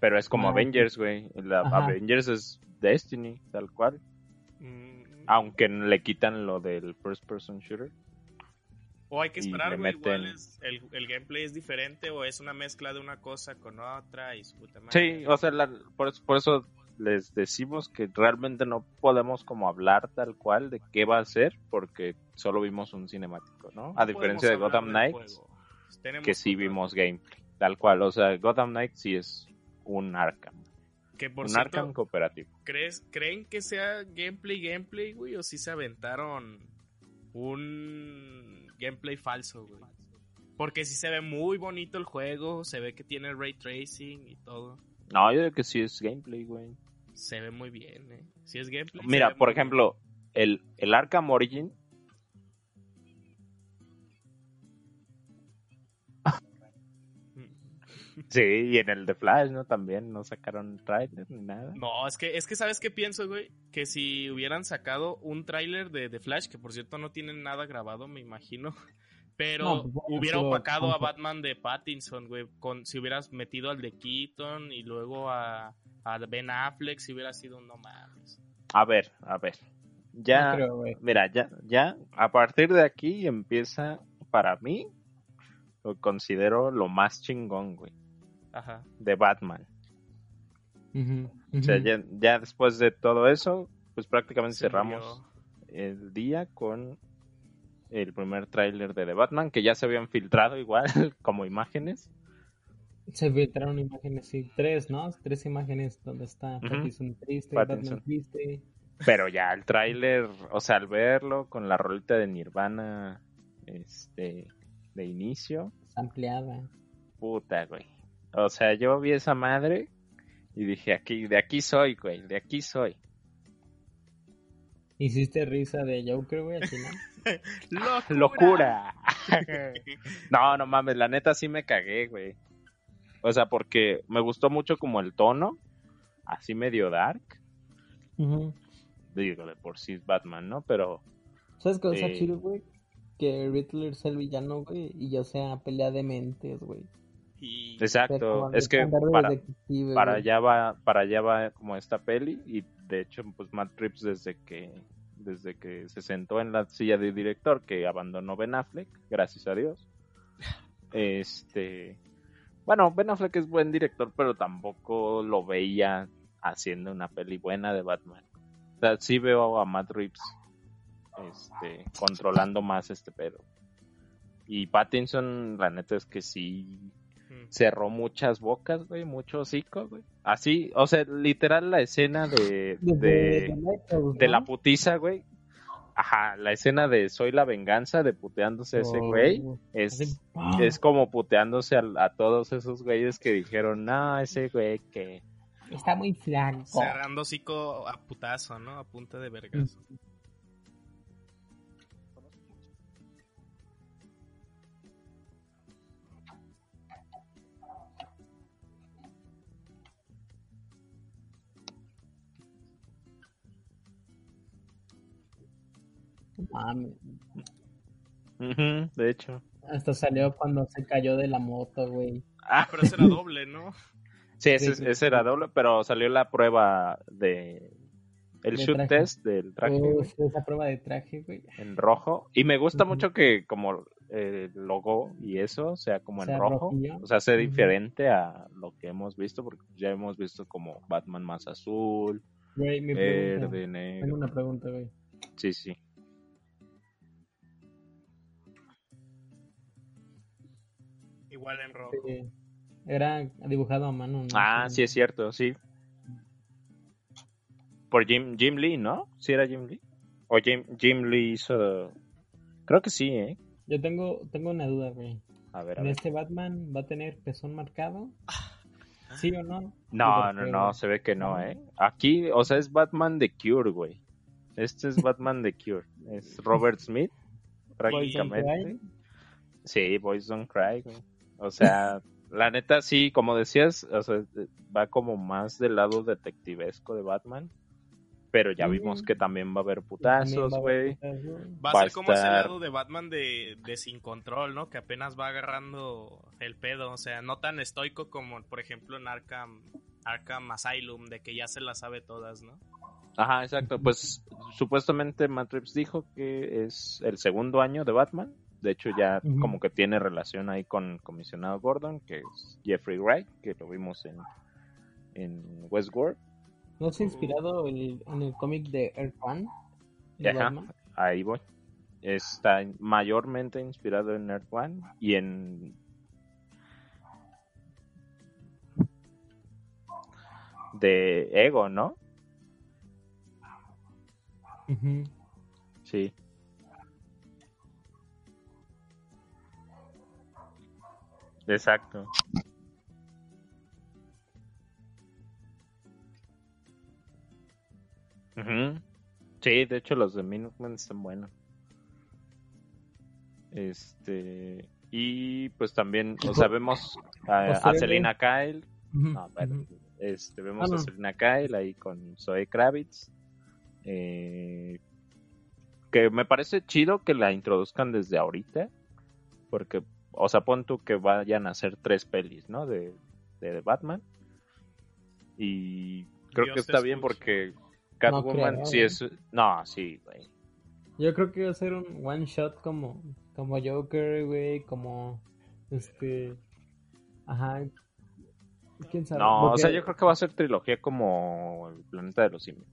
Pero es como Ah, Avengers, güey. Avengers es Destiny, tal cual. mm, Aunque le quitan lo del first person shooter. O hay que esperar, güey. Igual es, el, el gameplay es diferente o es una mezcla de una cosa con otra y su puta madre. Sí, o sea, la- por, eso, por eso les decimos que realmente no podemos como hablar tal cual de qué va a ser porque solo vimos un cinemático, ¿no? A No diferencia de Gotham Knights, que sí vimos gameplay, tal cual. O sea, Gotham Knights sí es un Arkham, Que por un cierto, Arkham cooperativo. ¿crees, ¿creen que sea gameplay, gameplay, güey? ¿O si se aventaron un gameplay falso, güey? Porque sí se ve muy bonito el juego, se ve que tiene ray tracing y todo. No, yo creo que sí es gameplay, güey. Se ve muy bien, ¿eh? Si es gameplay. Mira, por ejemplo, el, el Arkham Origin. Sí, y en el de Flash, ¿no? También no sacaron trailer ni nada. No, es que, es que ¿sabes qué pienso, güey? Que si hubieran sacado un tráiler de, de Flash, que por cierto no tienen nada grabado, me imagino. Pero No, pues, bueno, hubiera opacado a Batman de Pattinson, güey. Con, si hubieras metido al de Keaton y luego a, a Ben Affleck, si hubiera sido un no mames. A ver, a ver. Ya, No creo, güey. mira, ya, ya, a partir de aquí empieza, para mí, lo considero lo más chingón, güey, Ajá. de Batman. O sea, ya, ya después de todo eso, pues prácticamente cerramos el día con el primer tráiler de The Batman, que ya se habían filtrado igual como imágenes. Se filtraron imágenes, sí, tres, ¿no? Tres imágenes donde está. Pattinson triste, Pattinson. Batman triste. Pero ya el tráiler, o sea, al verlo con la rolita de Nirvana, este, de inicio, ampliada. puta, güey. O sea, yo vi esa madre y dije, aquí, de aquí soy, güey, de aquí soy. Hiciste risa de Joker, güey, al final. ¡Locura! no, no mames, la neta sí me cagué, güey. O sea, porque me gustó mucho como el tono, así medio dark. Digo, de por sí es Batman, ¿no? Pero, ¿Sabes qué está Eh. chido, güey? Que Riddler sea el villano, güey, y ya sea pelea de mentes, güey. Exacto, es que para, allá va, para allá va como esta peli y de hecho, pues Matt Reeves desde que, desde que se sentó en la silla de director que abandonó Ben Affleck, gracias a Dios. Este, bueno, Ben Affleck es buen director, pero tampoco lo veía haciendo una peli buena de Batman. O sea, sí veo a Matt Reeves este, controlando más este pedo. Y Pattinson, la neta es que sí Mm. cerró muchas bocas, güey, mucho hocico, güey. Así, o sea, literal la escena de, de, la putiza, güey. Ajá, la escena de Soy la venganza de puteándose a ese Oh, güey. Es, es como puteándose a, a todos esos güeyes que dijeron, no, ese güey que... Está muy flaco. Cerrando hocico a putazo, ¿no? A punta de vergas. Mames. Ujú, de hecho. Hasta salió cuando se cayó de la moto, güey. Ah, Pero ese era doble, ¿no? sí, ese, sí, ese era doble, pero salió la prueba de... El De shoot traje. test del traje. Uf, esa prueba de traje, güey. en rojo. Y me gusta mucho que como eh, el logo y eso sea como en Sea rojo. rojillo. O sea, sea diferente a lo que hemos visto, porque ya hemos visto como Batman más azul, Güey, mi pregunta. verde, Tengo negro. una pregunta, güey. Sí, sí. Igual en rojo. Era dibujado a mano, ¿no? Ah, sí es cierto, sí. Por Jim, Jim Lee, ¿no? ¿Sí era Jim Lee? O Jim, Jim Lee hizo... Creo que sí, ¿eh? Yo tengo, tengo una duda, güey. A ver, a ¿En ver. este Batman va a tener pezón marcado? ¿Sí o no? No, no, porque- no, se ve que no, ¿eh? Aquí, o sea, es Batman de Cure, güey. Este es Batman de Cure. Es Robert Smith, Boys Don't prácticamente. Cry. Sí, Boys Don't Cry, güey. O sea, la neta sí, como decías, o sea, va como más del lado detectivesco de Batman. Pero ya vimos que también va a haber putazos, güey. Va a Va a ser como ese lado de Batman de, de sin control, ¿no? Que apenas va agarrando el pedo. O sea, no tan estoico como, por ejemplo, en Arkham, Arkham Asylum, de que ya se las sabe todas, ¿no? Ajá, exacto. Pues supuestamente Matt Reeves dijo que es el segundo año de Batman. De hecho, ya como que tiene relación ahí con el comisionado Gordon, que es Jeffrey Wright, que lo vimos en, en Westworld. ¿No se ha inspirado el- en el cómic de Earth One? de Ajá, Batman? ahí voy. Está mayormente inspirado en Earth One y en de Ego, ¿no? Ujú. Sí. Exacto. Ujú. Sí, de hecho los de Minutemen están buenos. Este. Y pues también, o sea, vemos a, a Selena Kyle. Ujú, No, bueno, ujú. este, vemos Ah, a. Selena Kyle ahí con Zoe Kravitz. Eh, que me parece chido que la introduzcan desde ahorita. Porque, o sea, pon tú que vayan a hacer tres pelis, ¿no? De, de Batman. Y creo Dios que está bien porque Catwoman sí es... No, sí, güey. Yo creo que va a ser un one shot como, como Joker, güey, como este, ajá, quién sabe. No, o sea, yo creo que va a ser trilogía como el planeta de los simios.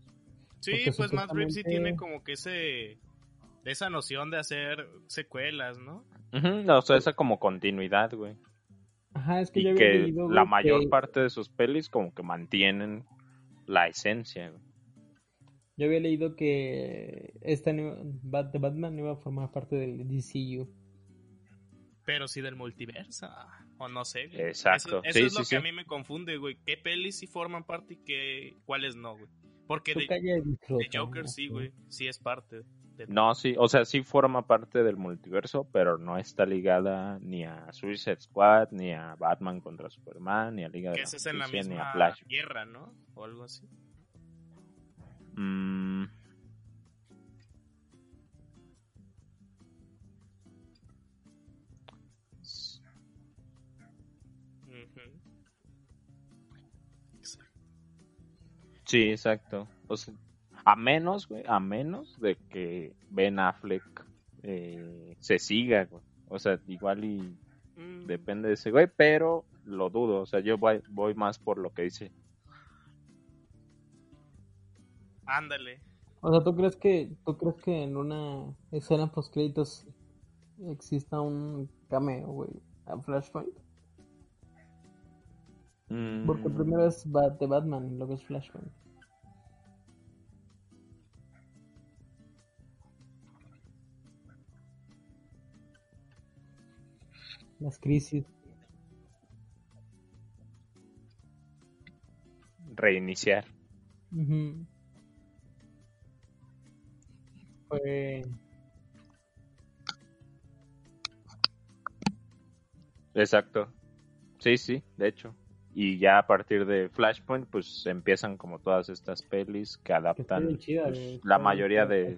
Sí, Porque pues Matt Reeves sí tiene como que ese esa noción de hacer secuelas, ¿no? Ujú, o sea, esa como continuidad, güey. Ajá, es que Y yo había que leído, la güey, mayor que- parte de sus pelis como que mantienen la esencia, güey. Yo había leído que esta de Batman no iba a formar parte del DCU. Pero sí del multiverso. O no sé. güey. Exacto. Eso, eso Sí, es sí, lo sí. que a mí me confunde, güey. ¿Qué pelis sí forman parte y qué, cuáles no, güey? Porque de, Joker sí, güey. Sí es parte. De... No, sí, o sea, sí forma parte del multiverso, pero no está ligada ni a Suicide Squad, ni a Batman contra Superman, ni a Liga de la es en la Justicia, ni a misma Flash. guerra, ¿no? O algo así. Mm, sí, exacto. O sea, a menos, güey, a menos de que Ben Affleck eh, se siga, güey. O sea, igual y Mm, depende de ese güey, pero lo dudo. O sea, yo voy, voy más por lo que dice. Ándale. O sea, ¿tú crees que tú crees que en una escena post créditos exista un cameo, güey, a Flashpoint? Porque Mm, primero es Bat- de Batman y luego es Flashpoint. Las crisis. reiniciar. Ujú. Fue Exacto. Sí, sí, de hecho. Y ya a partir de Flashpoint, pues empiezan como todas estas pelis que adaptan chida, pues, güey. la mayoría de...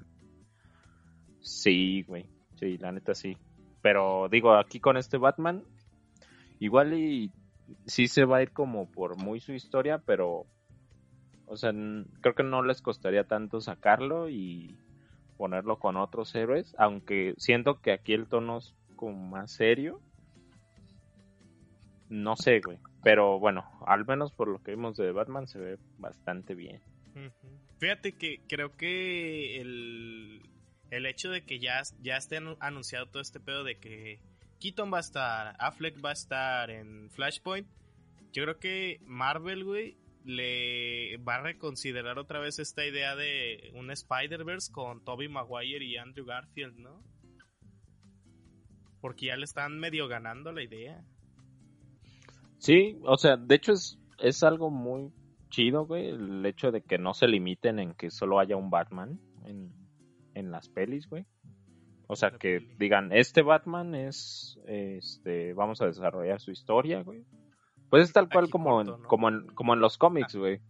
Sí, güey. Sí, la neta sí. Pero digo, aquí con este Batman, igual y sí se va a ir como por muy su historia, pero... O sea, creo que no les costaría tanto sacarlo y ponerlo con otros héroes, aunque siento que aquí el tono es como más serio. No sé, güey. Pero bueno, al menos por lo que vimos de Batman se ve bastante bien. Fíjate que creo que el, el hecho de que ya, ya esté anu- anunciado todo este pedo de que Keaton va a estar, Affleck va a estar en Flashpoint, yo creo que Marvel, güey, le va a reconsiderar otra vez esta idea de un Spider-Verse con Tobey Maguire y Andrew Garfield, ¿no? Porque ya le están medio ganando la idea. Sí, o sea, de hecho es, es algo muy chido, güey, el hecho de que no se limiten en que solo haya un Batman en, en las pelis, güey. O sea, La que peli. digan, este Batman es, este, vamos a desarrollar su historia, güey. Pues es tal cual Aquí como, corto, en, ¿no? como, en, como en los cómics, güey.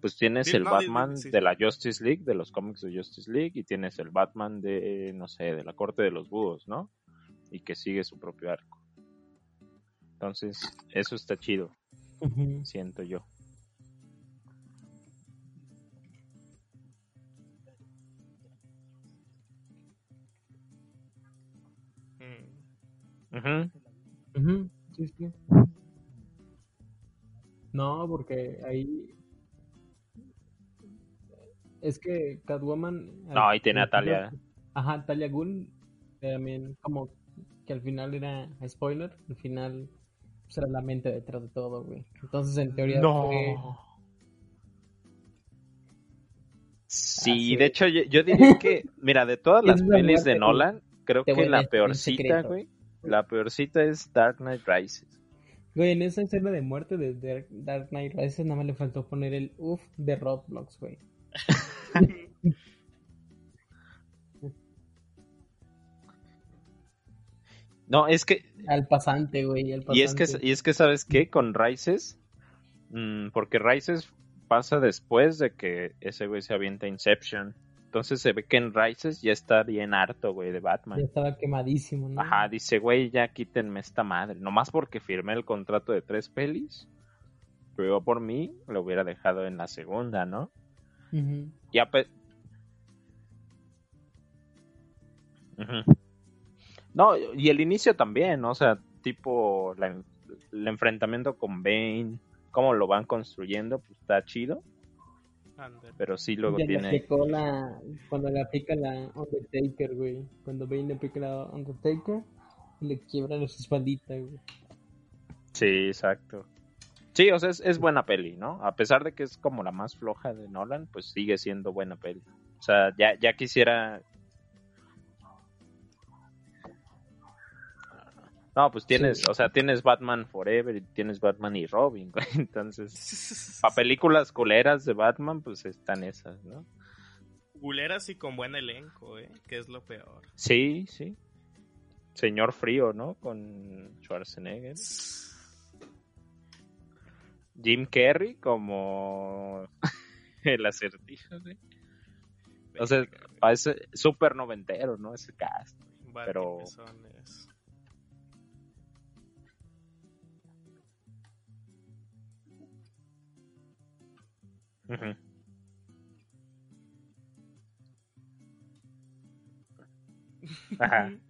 Pues tienes Sí, el no, Batman sí, de la Justice League, de los cómics de Justice League, y tienes el Batman de, no sé, de la Corte de los Búhos, ¿no? Y que sigue su propio arco. Entonces, eso está chido, siento yo. Ujú. Ujú, Sí, sí. No, porque ahí es que Catwoman No, ahí tiene a al Talia. final- Ajá, Talia Ghul también como que al final era spoiler, al final pues, era la mente detrás de todo, güey. Entonces en teoría fue Sí, de hecho yo, yo diría que, mira, de todas las pelis de Nolan, creo que la peorcita, güey, la peorcita es Dark Knight Rises. Güey, en esa escena de muerte de Dark, Knight Rises nada más le faltó poner el uff de Roblox, güey. No, es que al pasante, güey. Al Y es que, pasante. y es que ¿sabes qué? Con Rises, mm, porque Rises pasa después de que ese güey se avienta Inception. Entonces se ve que en Rises ya está bien harto, güey, de Batman. Ya estaba quemadísimo, ¿no? Ajá, dice, güey, ya quítenme esta madre. Nomás porque firmé el contrato de tres pelis. Pero yo por mí lo hubiera dejado en la segunda, ¿no? Ujú. Y a pe- Ujú. No, y el inicio también, ¿no? O sea, tipo la- el enfrentamiento con Bane, cómo lo van construyendo, pues está chido, Pero sí luego Ya le tiene... aplicó la... Cuando le aplica la Undertaker, güey. Cuando Bane le aplica la Undertaker, le quiebra la espaldita, güey. Sí, exacto. Sí, o sea, es, es buena peli, ¿no? A pesar de que es como la más floja de Nolan, pues sigue siendo buena peli. O sea, ya, ya quisiera... No, pues tienes, Sí. o sea, tienes Batman Forever y tienes Batman y Robin, güey. Entonces, para películas culeras de Batman, pues están esas, ¿no? Guleras y con buen elenco, ¿eh? Que es lo peor. Sí, sí. Señor Frío, ¿no? Con Schwarzenegger. Jim Carrey como el acertijo, güey. O sea, parece súper noventero, ¿no? Ese cast. Pero- Pezones. Ajá.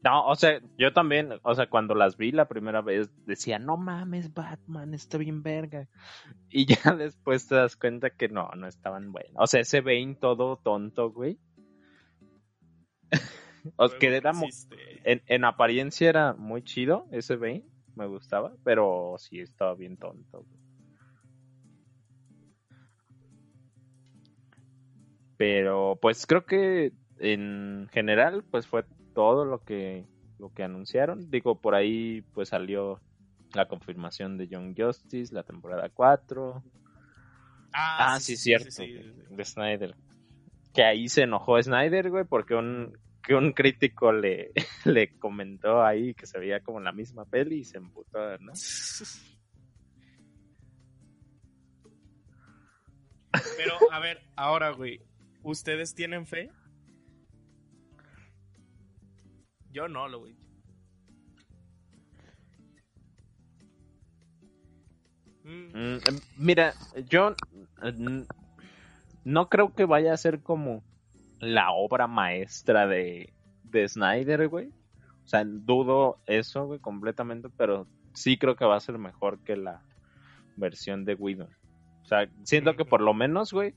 No, o sea, yo también, o sea, cuando las vi la primera vez, decía, no mames, Batman, está bien verga. Y ya después te das cuenta que no, no estaban buenas. O sea, ese Bane todo tonto, güey. o sea, que era en, en apariencia era muy chido ese Bane, me gustaba, pero sí estaba bien tonto. güey. Pero pues creo que en general pues fue todo lo que lo que anunciaron. Digo, por ahí pues salió la confirmación de Young Justice, la temporada 4. Ah, sí, cierto, sí, sí. de Snyder. Que ahí se enojó Snyder, güey, porque un que un crítico le, le comentó ahí que se veía como la misma peli y se emputó, ¿no? Pero, a ver, ahora, güey, ¿ustedes tienen fe? Yo no, lo güey. Mm, Mira, yo mm, no creo que vaya a ser como la obra maestra de, de Snyder, güey. O sea, dudo eso, güey, completamente, pero sí creo que va a ser mejor que la versión de Whedon. O sea, siento que por lo menos, güey,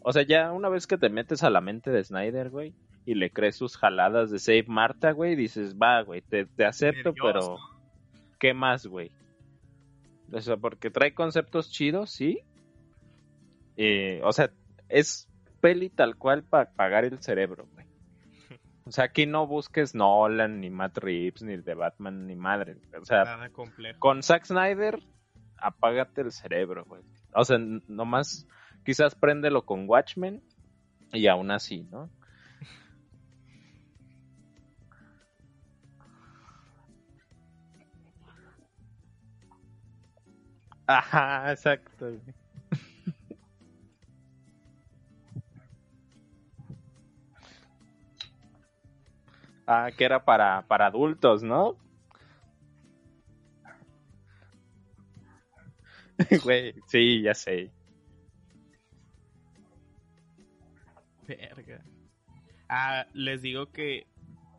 o sea, ya una vez que te metes a la mente de Snyder, güey, y le crees sus jaladas de Save Marta, güey, dices, va, güey, te, te acepto, Dios, pero... ¿no? ¿qué más, güey? O sea, porque trae conceptos chidos, sí. Eh, o sea, es peli tal cual para pagar el cerebro, güey. O sea, aquí no busques Nolan, ni Matt Reeves, ni de Batman, ni madre. O sea, Nada complejo. con Zack Snyder, apágate el cerebro, güey. O sea, nomás quizás préndelo con Watchmen y aún así, ¿no? Ajá, exacto. Ah, que era para, para adultos, ¿no? Güey, sí, ya sé. Verga. Ah, les digo que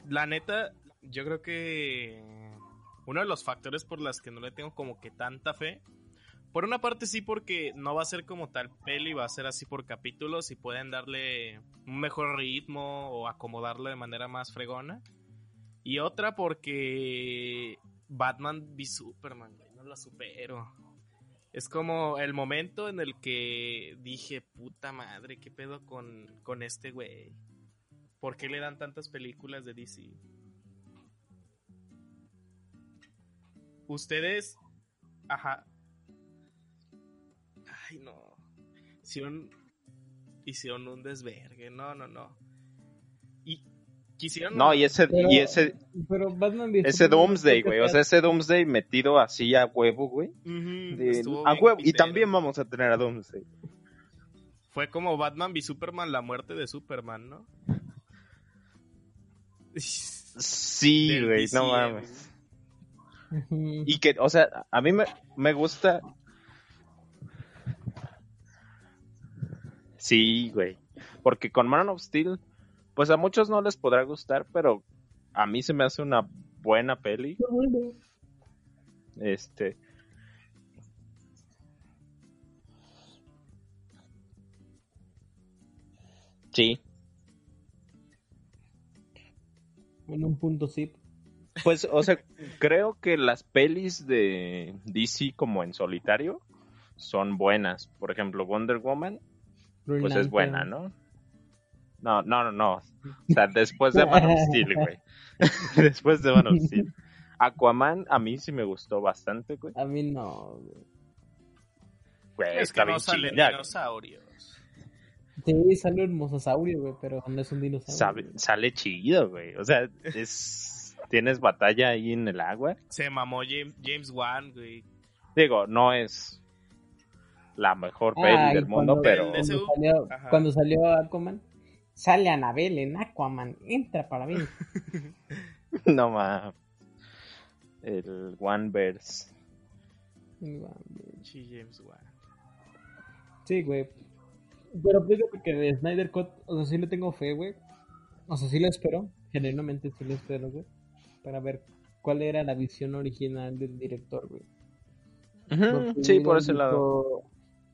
la neta, yo creo que uno de los factores por las que no le tengo como que tanta fe, por una parte sí porque no va a ser como tal peli, va a ser así por capítulos y pueden darle un mejor ritmo o acomodarlo de manera más fregona. Y otra porque Batman v Superman, güey, no lo supero. Es como el momento en el que dije, puta madre, ¿qué pedo con, con este güey? ¿Por qué le dan tantas películas de DC? Ustedes, ajá. Ay, no. Hicieron, hicieron un desvergue, no, no, no. Quisieron No, y ese, Pero- y ese, Pero Batman v ese Doomsday, güey. O sea, ese Doomsday metido así a huevo, güey. De- a huevo. Y también vamos a tener a Doomsday. Fue como Batman v Superman, la muerte de Superman, ¿no? Sí, güey, no mames. Y que, o sea, a mí me, me gusta. Sí, güey. Porque con Man of Steel, pues a muchos no les podrá gustar, pero a mí se me hace una buena peli. Este. Sí. En un punto sí. Pues, o sea, creo que las pelis de DC como en solitario son buenas. Por ejemplo, Wonder Woman, Green pues es buena, ¿no? No, no, no, no. O sea, después de Man of Steel, güey. después de Man of Steel. Aquaman a mí sí me gustó bastante, güey. A mí no. güey. Güey, Es que no salen dinosaurios. Sí, sale un mosasaurio, güey, pero no es un dinosaurio. Sabe- sale chido, güey. O sea, es tienes batalla ahí en el agua. Se mamó James, James Wan, güey. Digo, no es la mejor peli Ah, del mundo, cuando- pero salió, cuando salió Aquaman, sale Anabel en Aquaman, entra para mí. no más. El One Verse. Sí, James Wan. Sí, güey. Pero fíjate que de Snyder Cut, o sea, sí le tengo fe, güey. O sea, sí lo espero. Genuinamente sí lo espero, güey. Para ver cuál era la visión original del director, güey. Sí, por ese lado.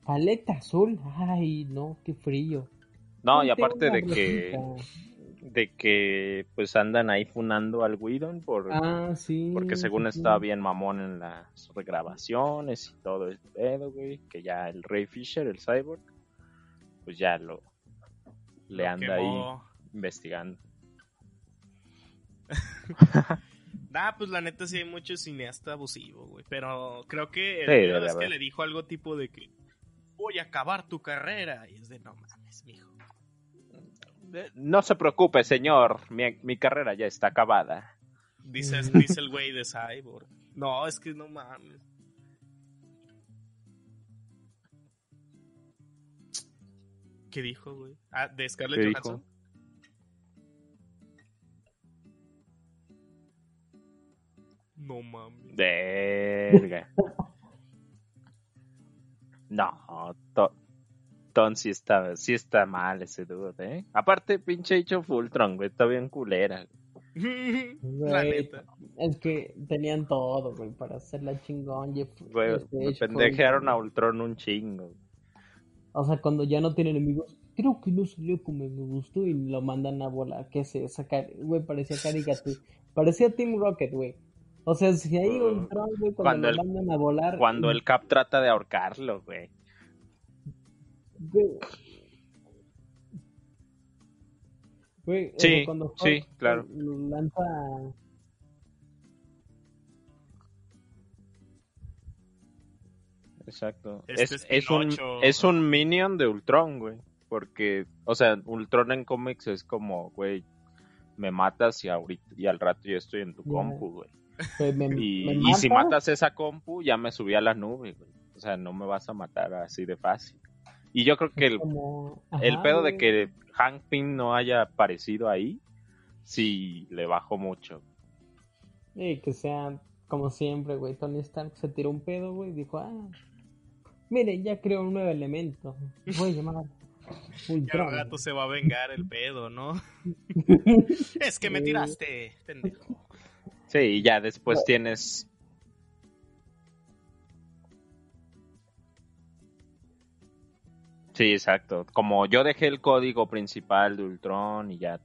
Paleta azul. Ay, no, qué frío. No, y aparte de que de que pues andan ahí funando al Whedon por Ah, sí. porque según sí, sí. estaba bien mamón en las regrabaciones y todo el pedo, güey, que ya el Ray Fisher, el cyborg, pues ya lo le Lo anda ahí investigando. Nah, pues la neta sí hay mucho cineasta abusivo, güey. Pero creo que el Sí, debe es que le dijo algo tipo de que voy a acabar tu carrera. Y es de no mames, mijo. No se preocupe, señor, mi, mi carrera ya está acabada. Dice, Mm. dice el güey de Cyborg. No, es que no mames. ¿Qué dijo, güey? Ah, de Scarlett ¿Qué dijo? Johansson. No mames. Verga. No, to- Ton sí está, sí está mal ese dude, ¿eh? Aparte, pinche hecho Fultron, güey, está bien culera. la Güey, neta. Es que tenían todo, güey, para hacer la chingón. Güey, este, pendejearon a. Ultron un chingo. O sea, cuando ya no tiene enemigos, creo que no salió como me gustó y lo mandan a volar. ¿Qué se sacar? Güey, parecía caricatura. Parecía Team Rocket, güey. O sea, si ahí Uh, Ultron, güey, cuando, cuando lo el- mandan a volar. Cuando el Cap trata de ahorcarlo, güey. Güey. O Sí, cuando sí, claro. Lanza. Exacto. Este es, es es un, es un minion de Ultron, güey. Porque, o sea, Ultron en cómics es como, güey, me matas y ahorita y al rato yo estoy en tu compu, güey. pues, me- Y, me y si mata, matas esa compu, ya me subí a la nube, güey. O sea, no me vas a matar así de fácil. Y yo creo que el, como- el pedo de que Hank Pym no haya aparecido ahí, sí le bajó mucho. Y que sea como siempre, güey. Tony Stark se tiró un pedo, güey. y Dijo, ah, mire, ya creo un nuevo elemento. Voy a llamar Y al Ultron. rato se va a vengar el pedo, ¿no? es que me tiraste, pendejo. Sí, y ya después tienes. Sí, exacto. Como yo dejé el código principal de Ultron y ya.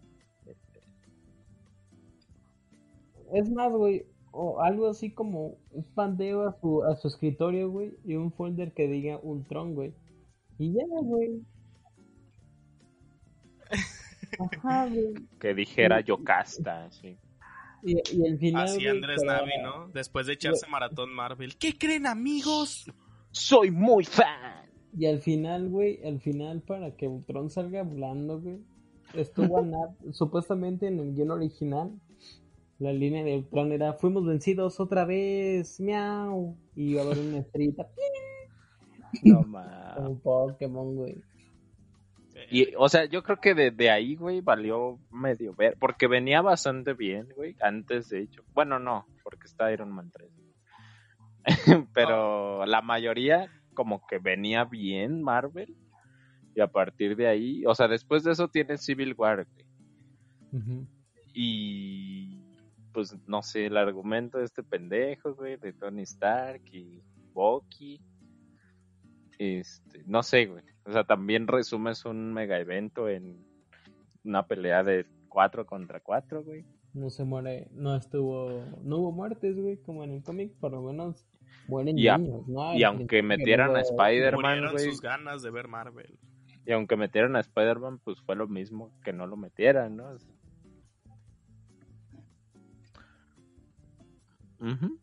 Es más, güey, o algo así como un pandeo a su, a su escritorio, güey, y un folder que diga Ultron, güey. Y ya, güey. Ajá, güey. Que dijera Yocasta, sí. Y, y el final. Así Andrés Navi, ¿no? Después de echarse maratón Marvel. ¿Qué creen, amigos? Soy muy fan. Y al final, güey, al final, para que Ultron salga volando, güey. estuvo a nada- supuestamente en el guion original. La línea de Ultron era fuimos vencidos otra vez, miau. Y iba a haber una estrellita No mames. como Pokémon, güey. Y, o sea, yo creo que desde ahí, güey, valió medio ver. Porque venía bastante bien, güey, antes de hecho. Bueno, no, porque está Iron Man 3. Pero la mayoría, como que venía bien Marvel. Y a partir de ahí, o sea, después de eso tiene Civil War, güey. Y pues no sé, el argumento de este pendejo, güey, de Tony Stark y Bucky. Este, no sé, güey. O sea, también resumes un mega evento en una pelea de 4 contra 4, güey. No se muere, no estuvo, no hubo muertes, güey, como en el cómic, por lo menos mueren Y a- niños, ¿no? Y Al aunque metieran a Spider-Man, sus ganas de ver Marvel. y aunque metieran a Spider-Man, pues fue lo mismo que no lo metieran, ¿no? Ujú.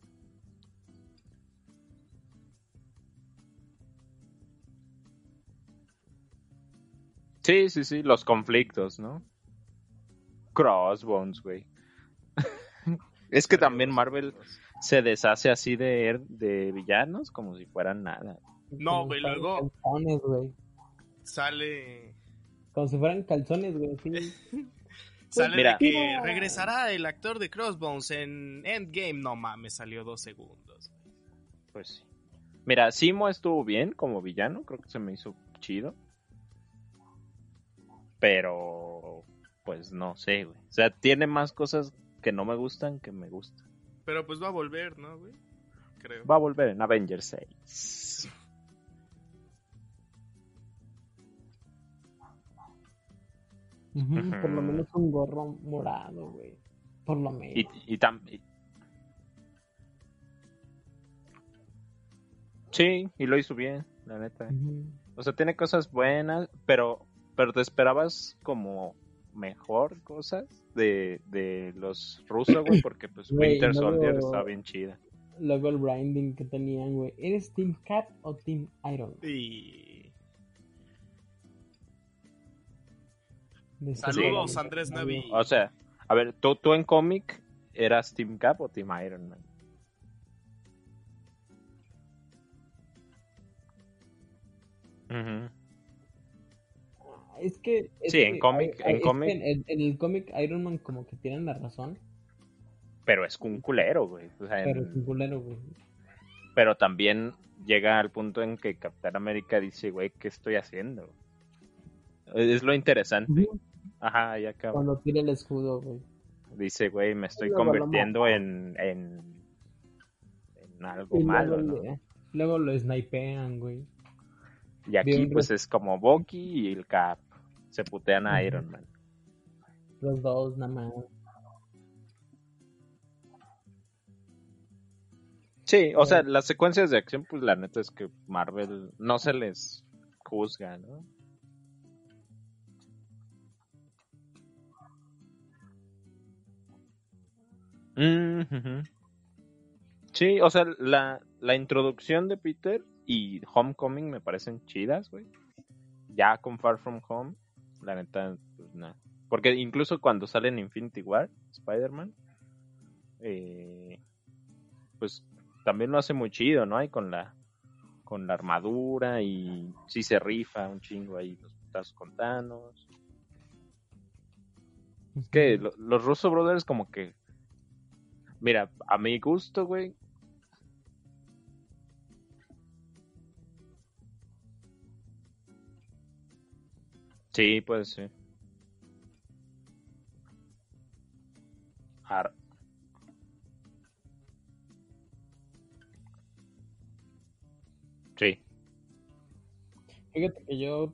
Sí, sí, sí, los conflictos, ¿no? Crossbones, güey. es que también Marvel se deshace así de, de villanos como si fueran nada. No, como güey, luego- Calzones, güey. Sale. Como si fueran calzones, güey, sí. Sale Mira. de que regresará el actor de Crossbones en Endgame. No mames, salió dos segundos. Pues sí. Mira, Simo estuvo bien como villano, creo que se me hizo chido. Pero, pues no sé, güey. O sea, tiene más cosas que no me gustan que me gustan. Pero pues va a volver, ¿no, güey? Creo. Va a volver en Avengers 6. Ujú, Por lo menos un gorro morado, güey. Por lo menos. Y, y tam- y- Sí, y lo hizo bien, la neta. O sea, tiene cosas buenas, pero, pero te esperabas como mejor cosas de, de los rusos, güey, porque pues Güey, Winter luego- Soldier está bien chida. Luego el branding que tenían, güey. ¿Eres Team Cap o Team Iron? De Saludos, Andrés Navi. O sea, a ver, ¿tú, tú en cómic eras Team Cap o Team Iron Man? Ujú. Es que. es Sí, que en cómic- hay- en cómic- En, el cómic Iron Man, como que tienen la razón. Pero es un culero, güey. O sea, en- Pero es un culero, güey. pero también llega al punto en que Capitán América dice, güey, ¿qué estoy haciendo? Es lo interesante. Ajá, ahí acaba. Cuando tira el escudo, güey. Dice, güey, me estoy Luego convirtiendo en, en, en algo malo, ¿no? le- luego lo snipean, güey. Y aquí, Bien, pues, pues. es como Bucky y el Cap. Se putean a. Iron Man. Los dos, nada más. Sí, o sea, las secuencias de acción, pues, la neta es que Marvel no se les juzga, ¿no? Mm. Sí, o sea, la, la introducción de Peter y Homecoming me parecen chidas, güey. Ya con Far From Home, la neta, pues nada. Porque incluso cuando sale en Infinity War, Spider-Man, eh, pues también lo hace muy chido, ¿no? Ahí con la, con la armadura y sí se rifa un chingo ahí los putazos con Thanos. Que lo- los Russo Brothers como que... Mira, a mi gusto, güey. Sí, puede ser. Ar- Sí. Fíjate que yo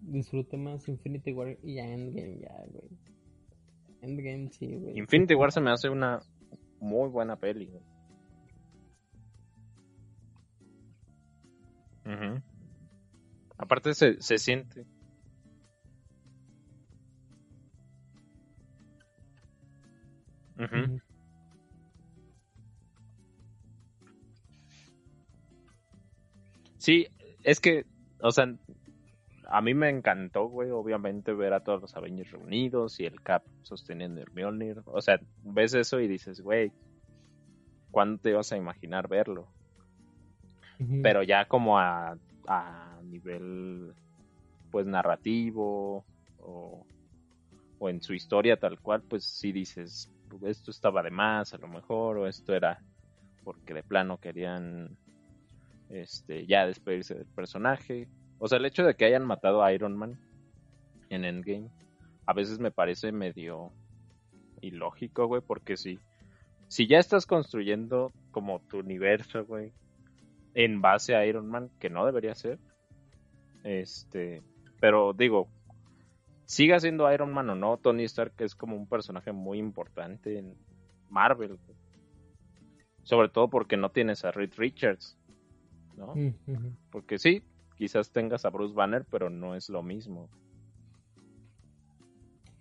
disfruté más Infinity War y Endgame, ya, güey. Endgame, sí, güey. Infinity War se me hace una muy buena peli. güey. Aparte se, se siente. Ujú. Sí, es que, o sea, a mí me encantó, güey, obviamente ver a todos los Avengers reunidos y el Cap sosteniendo el Mjolnir. O sea, ves eso y dices, güey, ¿cuándo te ibas a imaginar verlo? Pero ya como a, a nivel, pues, narrativo o, o en su historia tal cual, pues sí dices, esto estaba de más a lo mejor, o esto era porque de plano querían este, ya despedirse del personaje. O sea, el hecho de que hayan matado a Iron Man en Endgame, a veces me parece medio ilógico, güey, porque si, si ya estás construyendo como tu universo, güey, en base a Iron Man, que no debería ser, este, pero digo, siga siendo Iron Man o no, Tony Stark es como un personaje muy importante en Marvel. Sobre todo porque no tienes a Reed Richards, ¿no? Mm, porque sí, quizás tengas a Bruce Banner, pero no es lo mismo.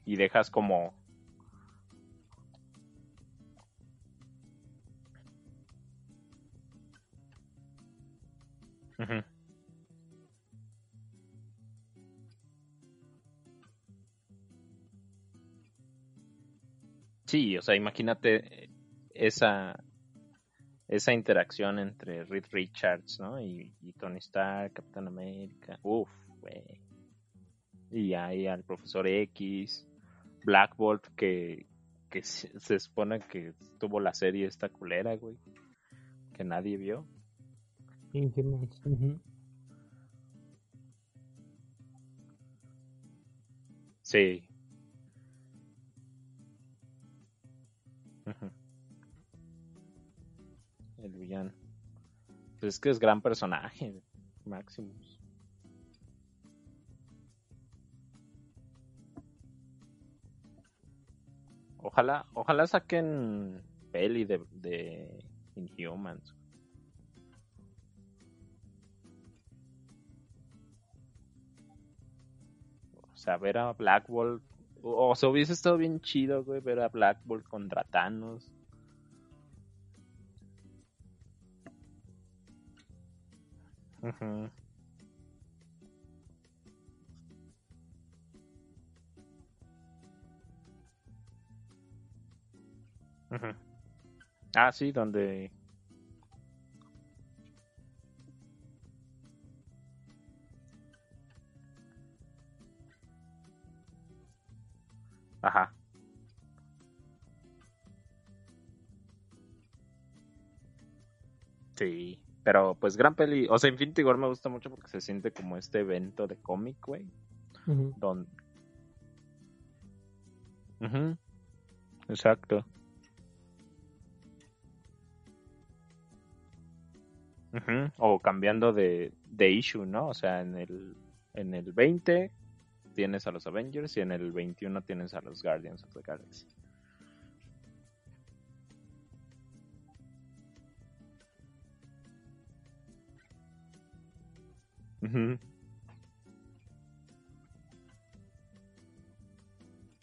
Y dejas como... Sí, o sea, imagínate esa esa interacción entre Reed Richards, ¿no? Y, Tony Stark, Capitán América. Uf, güey. Y ahí al profesor X, Black Bolt, que, que se, supone que tuvo la serie esta culera, güey. Que nadie vio. Sí. El villano. Pues es que es gran personaje, Maximus. Ojalá, ojalá saquen peli de, de Inhumans. O sea, ver a Black Bolt. O, sea, hubiese estado bien chido, güey, ver a Black Bolt contra Thanos. Ah, sí, donde... Ajá. Sí. Pero pues gran peli, o sea, Infinity War me gusta mucho porque se siente como este evento de cómic, güey. Donde... Exacto. O cambiando de, de issue, ¿no? O sea, en el, en el 20 tienes a los Avengers y en el 21 tienes a los Guardians of the Galaxy.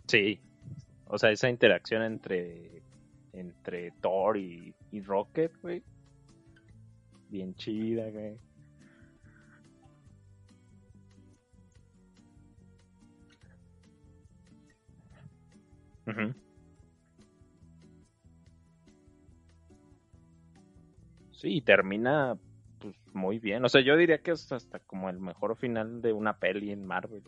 Sí, o sea, esa interacción entre, entre Thor y, Rocket, güey. Bien chida, güey. Sí, termina pues, muy bien. O sea, yo diría que es hasta como el mejor final de una peli en Marvel.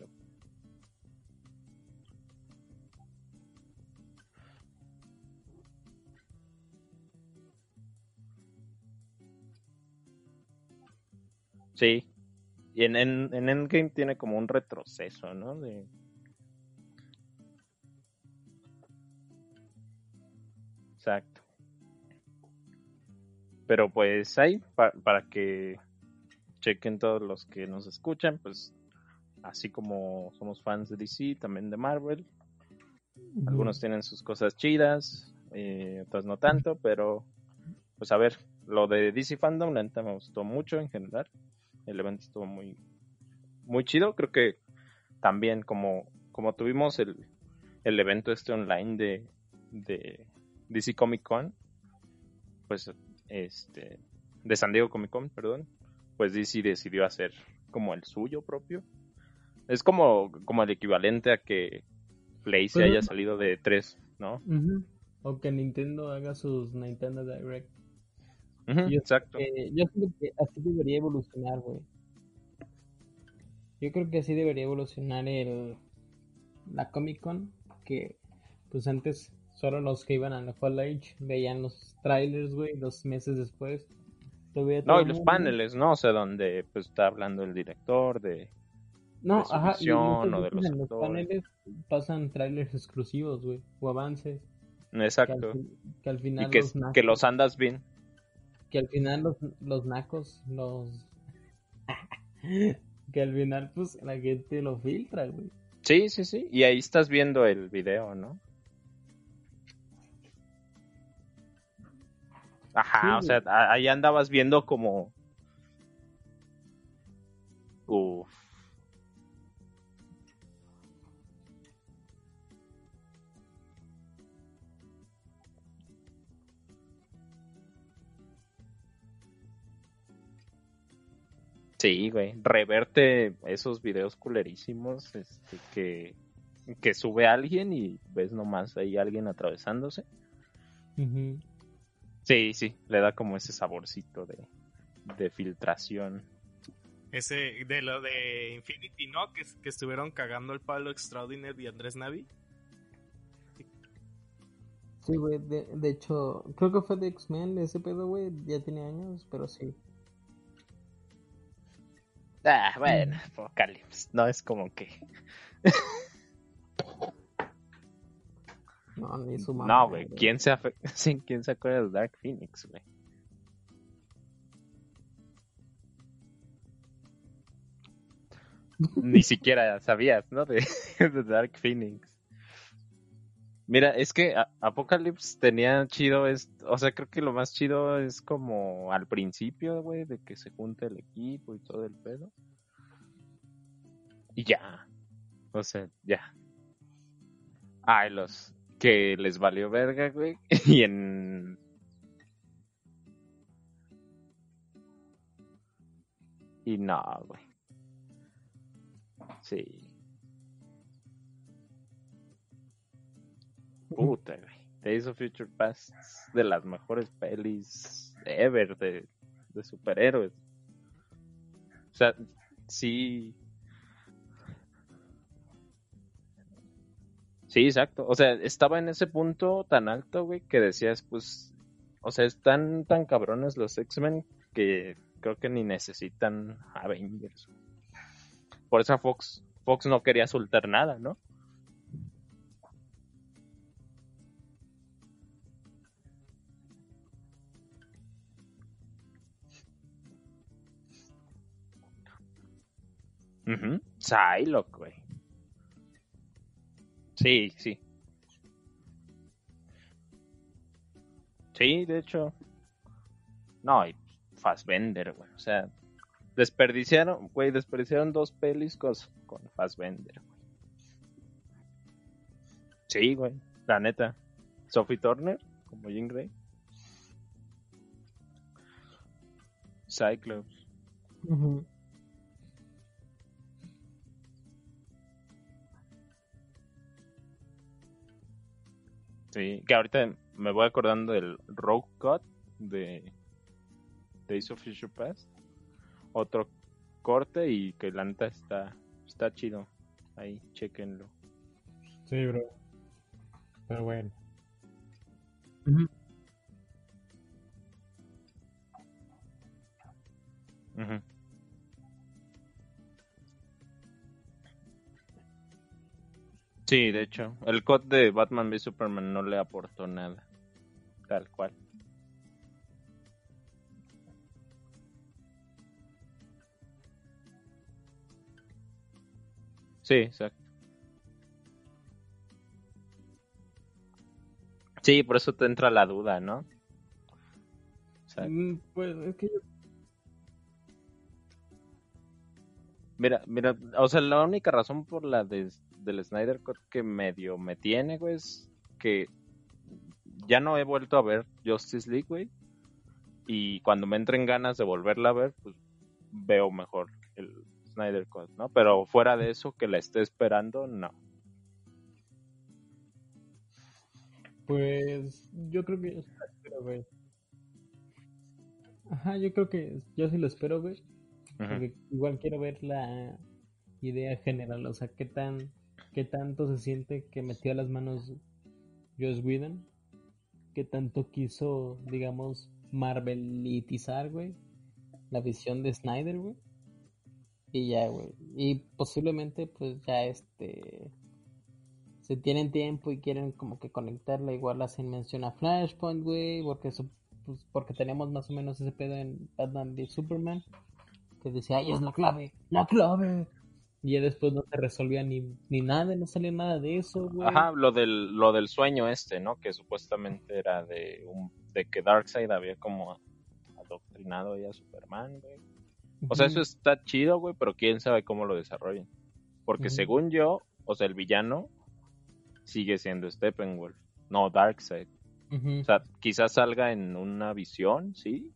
Sí. Y en, en, en, Endgame tiene como un retroceso, ¿no? De... Exacto. Pero pues ahí, para que chequen todos los que nos escuchan, pues así como somos fans de DC, también de Marvel. Algunos tienen sus cosas chidas, eh, otros no tanto, pero pues a ver, lo de DC Fandom, la neta me gustó mucho en general. El evento estuvo muy, muy chido. Creo que también como, como tuvimos el, el evento este online de, de DC Comic Con, pues este, de San Diego Comic Con, perdón, pues DC decidió hacer como el suyo propio. Es como, como el equivalente a que Play se Pues, haya salido de 3, ¿no? O que Nintendo haga sus Nintendo Direct. Yo- exacto. Eh, yo creo que así debería evolucionar, güey. Yo creo que así debería evolucionar el la Comic Con, que pues antes solo los que iban a la Fall Age veían los trailers, güey, dos meses después. lo veía todo No, y los paneles, ¿no? O sea, donde pues está hablando el director de... No, de su ajá, y visión o de los en los paneles pasan trailers exclusivos, güey, o avances. Que al, Exacto. que al final Y que, los que nacos- los andas bien. que al final los, los nacos, los... que al final, pues, la gente lo filtra, güey. Sí, sí, sí. Y ahí estás viendo el video, ¿no? Ajá, o sea, ahí andabas viendo como... Uf. Sí, güey. Reverte esos videos culerísimos este, que, que sube alguien y ves nomás ahí alguien atravesándose. Ujú. Sí, sí, le da como ese saborcito de, de filtración. Ese de lo de Infinity, ¿no? Que, que estuvieron cagando el palo Extraordinary y Andrés Navi. Sí, güey, de, de hecho, creo que fue de X-Men ese pedo, güey, ya tiene años, pero sí. Ah, bueno, Apocalypse. No es como que. No, ni su mamá. No, güey. ¿Quién se, afe- sí, ¿Quién se acuerda de Dark Phoenix, güey? Ni siquiera sabías, ¿no? De, de Dark Phoenix. Mira, es que a- Apocalypse tenía chido, es, o sea, creo que lo más chido es como al principio, güey, de que se junta el equipo y todo el pedo. Y ya. O sea, ya. Ay, los que les valió verga, güey. Y en... Y no, güey. Sí. Puta, güey. Days of Future Past de las mejores pelis ever de, de superhéroes. O sea, sí. Sí, exacto. O sea, estaba en ese punto tan alto, güey, que decías, pues, o sea, están tan cabrones los X-Men que creo que ni necesitan Avengers. Por eso Fox, Fox no quería soltar nada, ¿no? Ujú. Psylocke, güey. Sí, sí. Sí, de hecho. No, y Fassbender, güey. O sea, desperdiciaron, güey, desperdiciaron dos pelis con, con Fassbender, güey. Sí, güey, la neta. Sophie Turner, como Jean Grey. Cyclops. Ujú. Sí, que ahorita me voy acordando del Rogue Cut de Days of Future Past. Otro corte y que la neta está, está chido. Ahí, chequenlo. Sí, bro. Pero bueno. Ujú. Ujú. Sí, de hecho, el cut de Batman v Superman no le aportó nada. Tal cual. Sí, exacto. Sí, por eso te entra la duda, ¿no? O sea, Mm, Pues es que yo... Mira, mira, o sea, la única razón por la de, del Snyder Cut que medio me tiene, güey, es que ya no he vuelto a ver Justice League, güey. Y cuando me entren ganas de volverla a ver, pues veo mejor el Snyder Cut, ¿no? Pero fuera de eso, que la esté esperando, no. Pues yo creo que yo sí la espero, güey. Ajá, yo creo que yo sí lo espero, güey. Porque igual quiero ver la idea general, o sea, qué tan, qué tanto se siente que metió las manos Joss Whedon, qué tanto quiso, digamos, marvelitizar, güey, la visión de Snyder, güey. Y ya, güey. Y posiblemente, pues ya este. Se tienen tiempo y quieren como que conectarla igual hacen mención a Flashpoint, güey, porque pues, porque tenemos más o menos ese pedo en Batman v Superman, que decía, ay, es la clave, la clave. Y ya después no se resolvía ni, ni nada, no salía nada de eso, güey. Ajá, lo del, lo del sueño este, ¿no? Que supuestamente era de un, de que Darkseid había como adoctrinado ahí a Superman, güey. O sea, eso está chido, güey, pero quién sabe cómo lo desarrollen. Porque según yo, o sea, el villano sigue siendo Steppenwolf, no Darkseid. O sea, quizás salga en una visión, sí,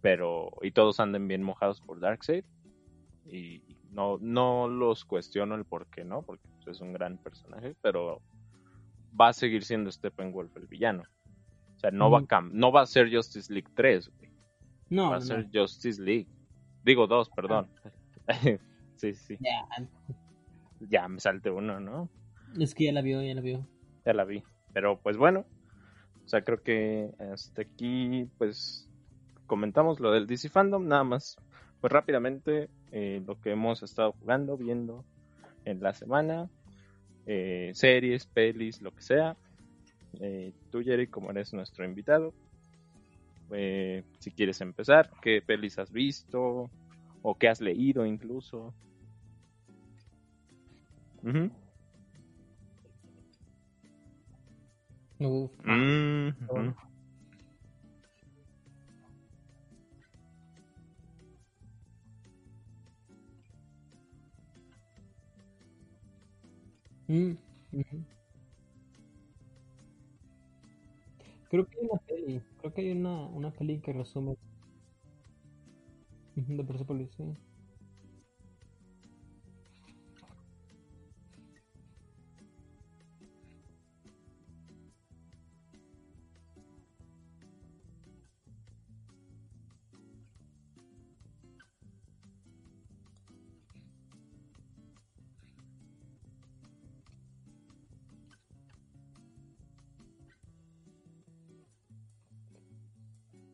pero y todos anden bien mojados por Darkseid y no no los cuestiono el por qué, ¿no? Porque pues, es un gran personaje, pero va a seguir siendo Steppenwolf el villano. O sea, no va a cam- no va a ser Justice League 3, güey. No, va a no, ser. Justice League. Digo dos, perdón. sí, sí. Ya, Ya me salte uno, ¿no? es que ya la vio, ya la vio. ya la vi. Pero pues bueno, o sea, creo que hasta aquí pues comentamos lo del DC Fandom, nada más. Pues rápidamente eh, lo que hemos estado jugando, viendo en la semana, eh, series, pelis, lo que sea. Eh, tú, Jerry, como eres nuestro invitado, eh, si quieres empezar, ¿qué pelis has visto? ¿O qué has leído incluso? Uf, Mm, Oh. Mm. Creo que hay una peli, creo que hay una, una peli que resume de Persepolis, sí.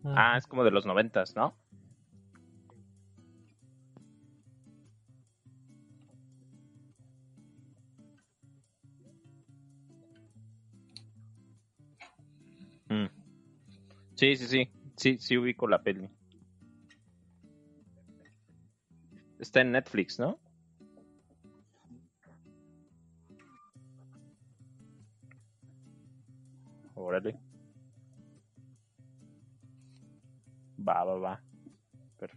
Ah, es como de los noventas, ¿no? Mm. Sí, sí, sí. Sí, sí ubico la peli. Está en Netflix, ¿no?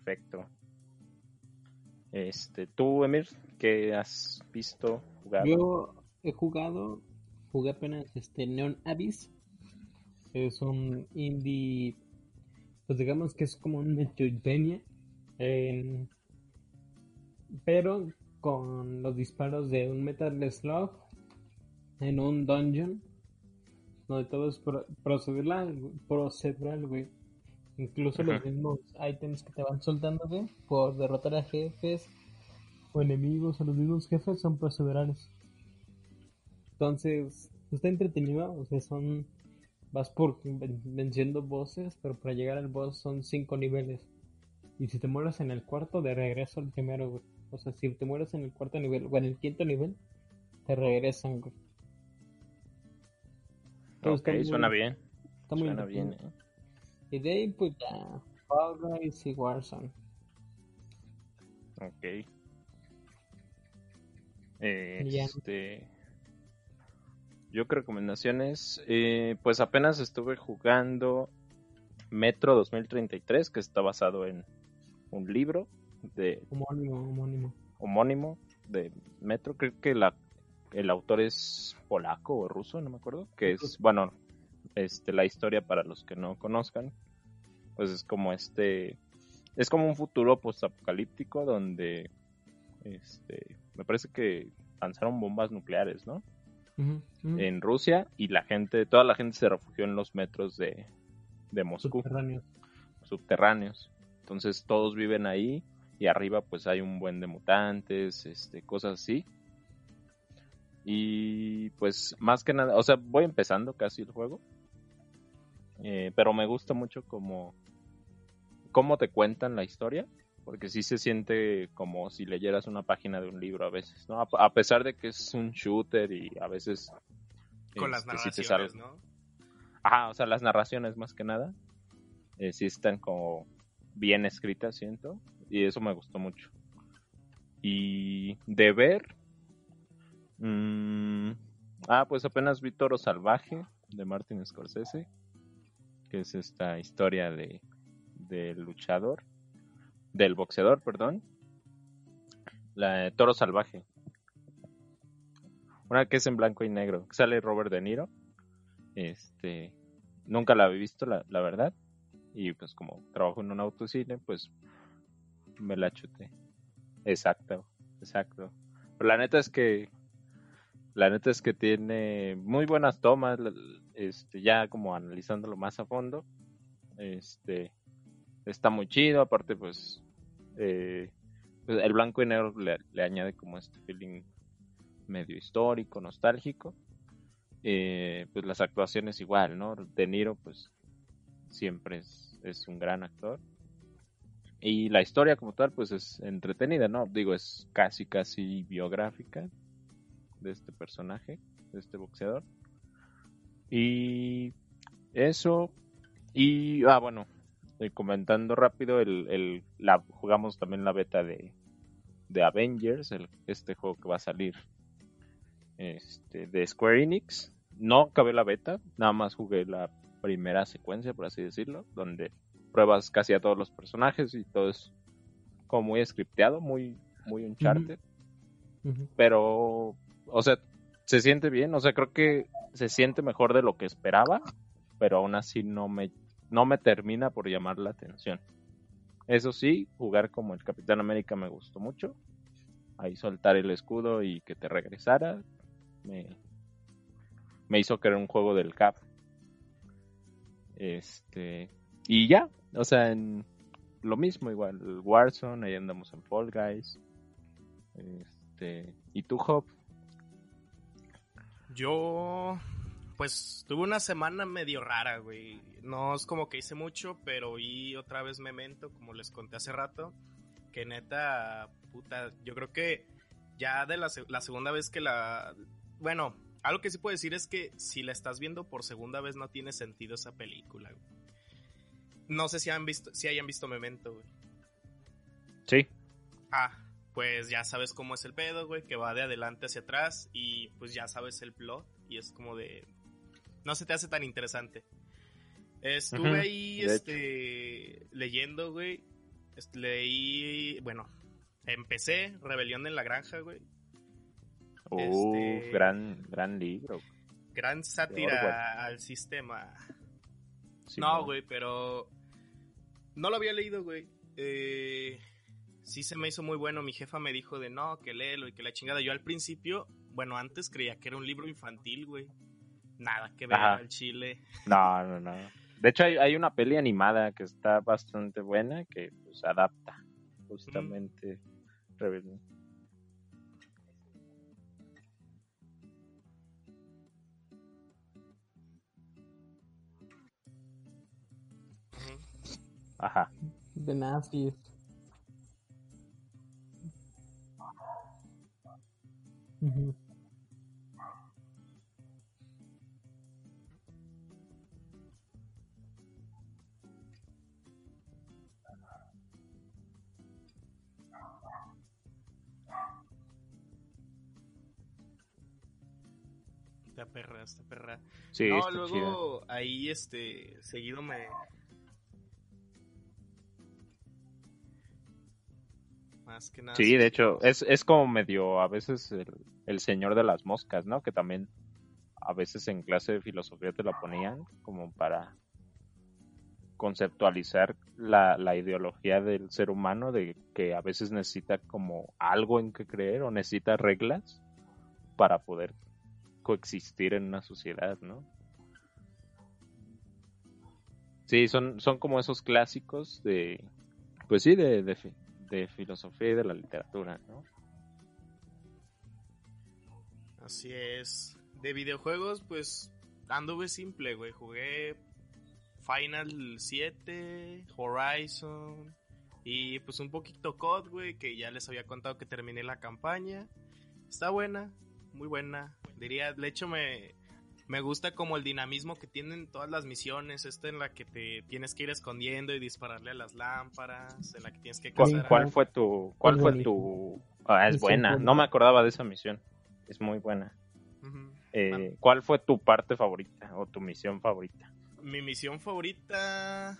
Perfecto. Este, tú, Emir, ¿qué has visto, jugado? Yo he jugado, jugué apenas este Neon Abyss. Es un indie, pues digamos que es como un Metroidvania, pero con los disparos de un Metal Slug en un dungeon, donde todo es pro- procedural, procedural, güey. Incluso los mismos ítems que te van soltando, güey, por derrotar a jefes o enemigos o los mismos jefes son procedurales. Entonces, está entretenido, o sea, son... Vas por ven- venciendo bosses, pero para llegar al boss son cinco niveles. Y si te mueres en el cuarto, de regreso al primero, güey. O sea, si te mueres en el cuarto nivel o en el quinto nivel, te regresan, güey. Ok, muy- suena bien. Está muy Suena bien. ¿eh? Y de ahí, pues ya, Guys y Warzone. Ok. Eh. Este. Yo creo recomendaciones. eh, pues apenas estuve jugando Metro 2033, que está basado en un libro de Homónimo, homónimo. homónimo de Metro. Creo que la, el autor es polaco o ruso, no me acuerdo. Que es, Ruso. bueno, este, la historia para los que no conozcan. Pues es como este. Es como un futuro postapocalíptico donde este, me parece que lanzaron bombas nucleares, ¿no? En Rusia y la gente, toda la gente se refugió en los metros de, de Moscú, Subterráneos. subterráneos. Entonces todos viven ahí y arriba pues hay un buen de mutantes, este, cosas así. Y pues más que nada, o sea, voy empezando casi el juego. Eh, pero me gusta mucho como cómo te cuentan la historia, porque sí se siente como si leyeras una página de un libro a veces, ¿no? A, a pesar de que es un shooter y a veces Con las este, sí te narraciones, sale- ¿no? Ajá, o sea, las narraciones más que nada eh, sí están como bien escritas, siento, y eso me gustó mucho. Y de ver, mm, ah, pues apenas vi Toro Salvaje de Martin Scorsese, que es esta historia de del luchador, del boxeador, perdón, la de Toro Salvaje. Una que es en blanco y negro, que sale Robert De Niro. Este, nunca la había visto, la, la verdad. Y pues como trabajo en un autocine, pues me la chuté. Exacto, exacto. Pero la neta es que la neta es que tiene muy buenas tomas, este, ya como analizándolo más a fondo. Este, está muy chido, aparte pues, eh, pues, el blanco y negro le, añade como este feeling medio histórico, nostálgico. Eh, pues las actuaciones igual, ¿no? De Niro pues siempre es un gran actor. Y la historia como tal pues es entretenida, ¿no? Digo, es casi casi biográfica de este personaje, de este boxeador. Y eso, y, ah, bueno, eh, comentando rápido, el, el, la, jugamos también la beta de, de Avengers, el, este juego que va a salir este, de Square Enix. No acabé la beta, nada más jugué la primera secuencia, por así decirlo, donde pruebas casi a todos los personajes y todo es como muy scripteado, muy, muy Uncharted. Ujú. Pero, o sea, se siente bien, o sea, creo que se siente mejor de lo que esperaba, pero aún así no me, no me termina por llamar la atención. Eso sí, jugar como el Capitán América me gustó mucho. Ahí soltar el escudo y que te regresara me, me hizo creer un juego del Cap. Este, y ya, o sea, en lo mismo igual, Warzone, ahí andamos en Fall Guys. Este, ¿y tú, Hop? Yo, pues, tuve una semana medio rara, güey. No es como que hice mucho, pero vi otra vez Memento, como les conté hace rato. Que neta, puta, yo creo que ya de la segunda vez que la... Bueno, algo que sí puedo decir es que si la estás viendo por segunda vez no tiene sentido esa película, güey. No sé si, han visto, si hayan visto Memento, güey. Sí. Ah, pues ya sabes cómo es el pedo, güey, que va de adelante hacia atrás y pues ya sabes el plot y es como de... No se te hace tan interesante. Estuve ahí, este, leyendo, güey. Este, leí, bueno, empecé Rebelión en la Granja, güey. Uf, Este- gran, gran libro. Gran sátira al sistema. Sí, no, güey, pero no lo había leído, güey. Eh, sí se me hizo muy bueno. Mi jefa me dijo de no, que léelo y que la chingada. Yo al principio, bueno, antes creía que era un libro infantil, güey. Nada que ver al chile. No, no, no. De hecho, hay, hay una peli animada que está bastante buena que pues adapta justamente Rebelión. Ujú. Ajá. De Esta perra, esta perra. Sí, no, está chida. luego ahí, este, seguido me... Más que nada. Sí, de hecho, es, es como medio a veces el, el señor de las moscas, ¿no? Que también a veces en clase de filosofía te la ponían como para conceptualizar la, la, ideología del ser humano de que a veces necesita como algo en que creer o necesita reglas para poder coexistir en una sociedad, ¿no? Sí, son, son como esos clásicos de, pues sí, de, de, de filosofía y de la literatura, ¿no? Así es. De videojuegos, pues anduve simple, güey. Jugué Final 7, Horizon y pues un poquito COD, güey, que ya les había contado que terminé la campaña. Está buena, muy buena. Diría, de hecho me, me gusta como el dinamismo que tienen todas las misiones, esta en la que te tienes que ir escondiendo y dispararle a las lámparas, en la que tienes que cazar. ¿Cuál, fue tu cuál fue tu ah, es buena, no me acordaba de esa misión. Es muy buena. Eh, ¿Cuál fue tu parte favorita o tu misión favorita? Mi misión favorita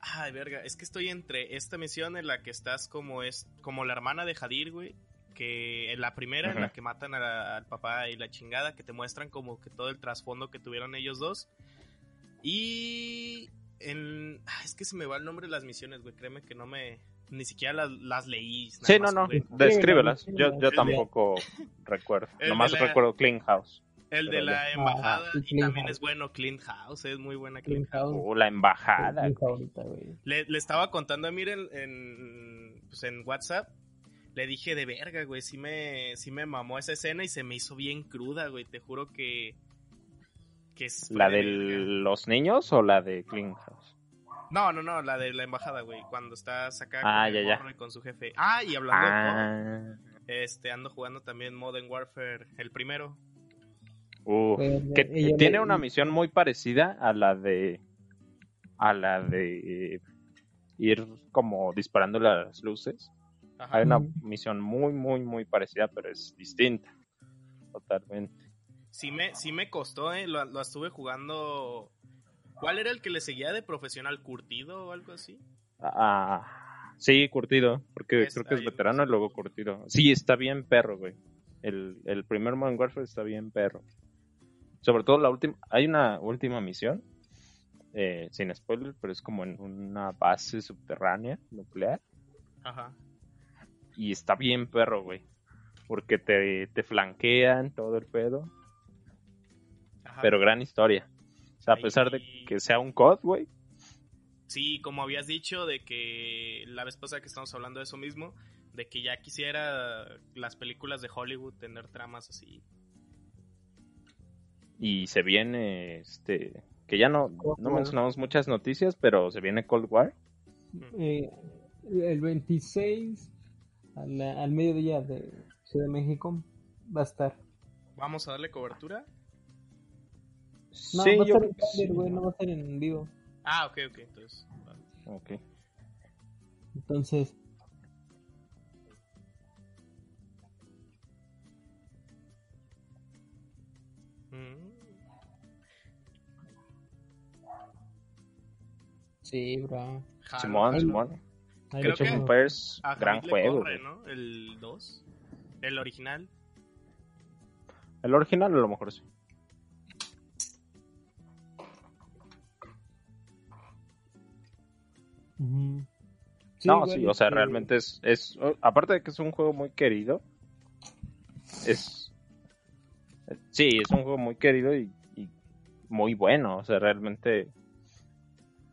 Ay, verga, es que estoy entre esta misión en la que estás como es como la hermana de Jadir, güey, que en la primera, en la que matan al papá y la chingada, que te muestran como que todo el trasfondo que tuvieron ellos dos. Y en... Ah, es que se me va el nombre de las misiones, güey, créeme que no me... Ni siquiera las, las leí. Sí, no, no, descríbelas. Yo, yo tampoco recuerdo. Nomás recuerdo Clean House. El de la embajada y también es bueno Clean House, es muy buena Clean, House. Oh, la embajada. Le, le, estaba contando a Miren en, pues en WhatsApp le dije de verga, güey, sí me, sí me mamó esa escena y se me hizo bien cruda, güey, te juro que... que es ¿La de, los niños o la de Clean House? No, no, no, la de la embajada, güey, cuando estás acá ah, con, ya, con su jefe. Ah, y hablando de ah. este, ando jugando también Modern Warfare, el primero. Uh, que tiene una misión muy parecida a la de a la de ir como disparando las luces hay una misión muy, muy, muy parecida, pero es distinta. Totalmente. Sí me, sí me costó, ¿eh? Lo, estuve jugando. ¿Cuál era el que le seguía de profesional? ¿Curtido o algo así? Ah, sí, curtido. Porque creo que es veterano y luego curtido. Sí, está bien perro, güey. El, el primer Modern Warfare está bien perro. Sobre todo la última. Hay una última misión. Eh, sin spoiler, pero es como en una base subterránea nuclear. Ajá y está bien perro, güey. Porque te, te flanquean todo el pedo. Pero gran historia. Sea, a pesar de que sea un COD, güey. Sí, como habías dicho, de que la vez pasada que estamos hablando de eso mismo, de que ya quisiera las películas de Hollywood tener tramas así. Y se viene, este, que ya no, no mencionamos muchas noticias, pero se viene Cold War. Eh, el 26 al, al mediodía de Ciudad de México va a estar. ¿Vamos a darle cobertura? No, sí, va a estar en no va a estar en vivo. Ah, ok, ok, entonces. Ok. Entonces. Mm. Sí, bro. Simón, Simón. Creo que Empires, gran juego. Corre, ¿no? El 2. El original. El original a lo mejor sí. No, sí, o sea, realmente es, es, aparte de que es un juego muy querido, es, sí, es un juego muy querido y, y muy bueno, o sea, realmente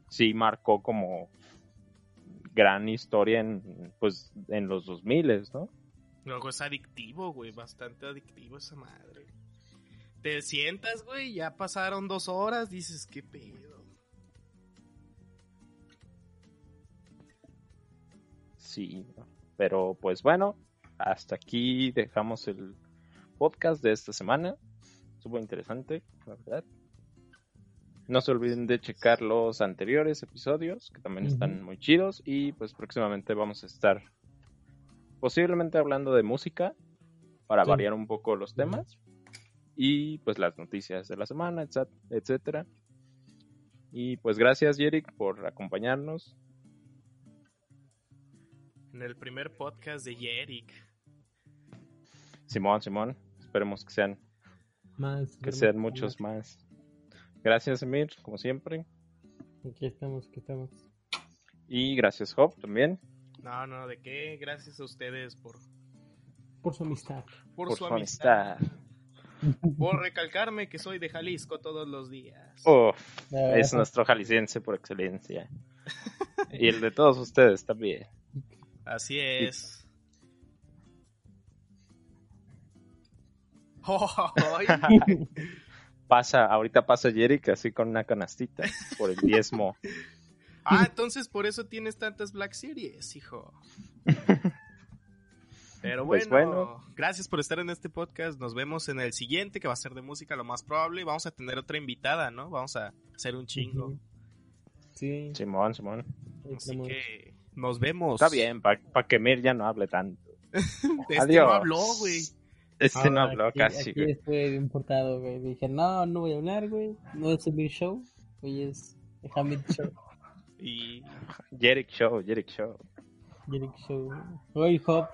sí marcó como gran historia en, pues, en los 2000, ¿no? Luego es adictivo, güey, bastante adictivo esa madre. Te sientas, güey, ya pasaron dos horas, dices, qué pedo. Sí, pero pues bueno, hasta aquí dejamos el podcast de esta semana. Estuvo interesante, la verdad. No se olviden de checar los anteriores episodios, que también están muy chidos. Y pues próximamente vamos a estar posiblemente hablando de música para variar un poco los temas. Y pues las noticias de la semana, etcétera. Y pues gracias, Yerick, por acompañarnos. En el primer podcast de Yerick. Simón, Simón. Esperemos que sean más, que sean muchos más. Gracias, Emir, como siempre. Aquí estamos, aquí estamos. Y gracias, Job, también. No, no, ¿de qué? Gracias a ustedes por, Por su amistad. por, Por su su amistad. amistad. Por recalcarme que soy de Jalisco todos los días. Ah, es nuestro jalisciense por excelencia. Y el de todos ustedes también. Así es. Ay, Pasa, ahorita pasa Jerick así con una canastita por el diezmo. ah, entonces por eso tienes tantas Black Series, hijo. Pero bueno, Pues bueno. gracias por estar en este podcast. Nos vemos en el siguiente, que va a ser de música, lo más probable. Vamos a tener otra invitada, ¿no? Vamos a hacer un chingo. Sí, Simón, Simón. Así que nos vemos. Está bien, para que Mir ya no hable tanto. Este Adiós. no habló, güey. Este no Ah, habló aquí, casi, Aquí güey. estoy importado, güey. Dije, no, no voy a hablar, güey. No es mi show. Hoy es el Hamid Show. Y Jerick Show, Jerick Show. Jerick Show. Hoy Hop,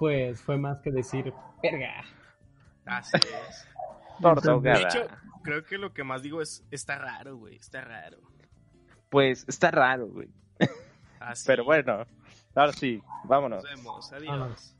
pues fue más que decir, verga. así es. Torta De hecho, creo que lo que más digo es, está raro, güey, está raro. Pues está raro, güey. Así. Pero bueno, ahora sí, vámonos. Nos vemos, adiós. Vámonos.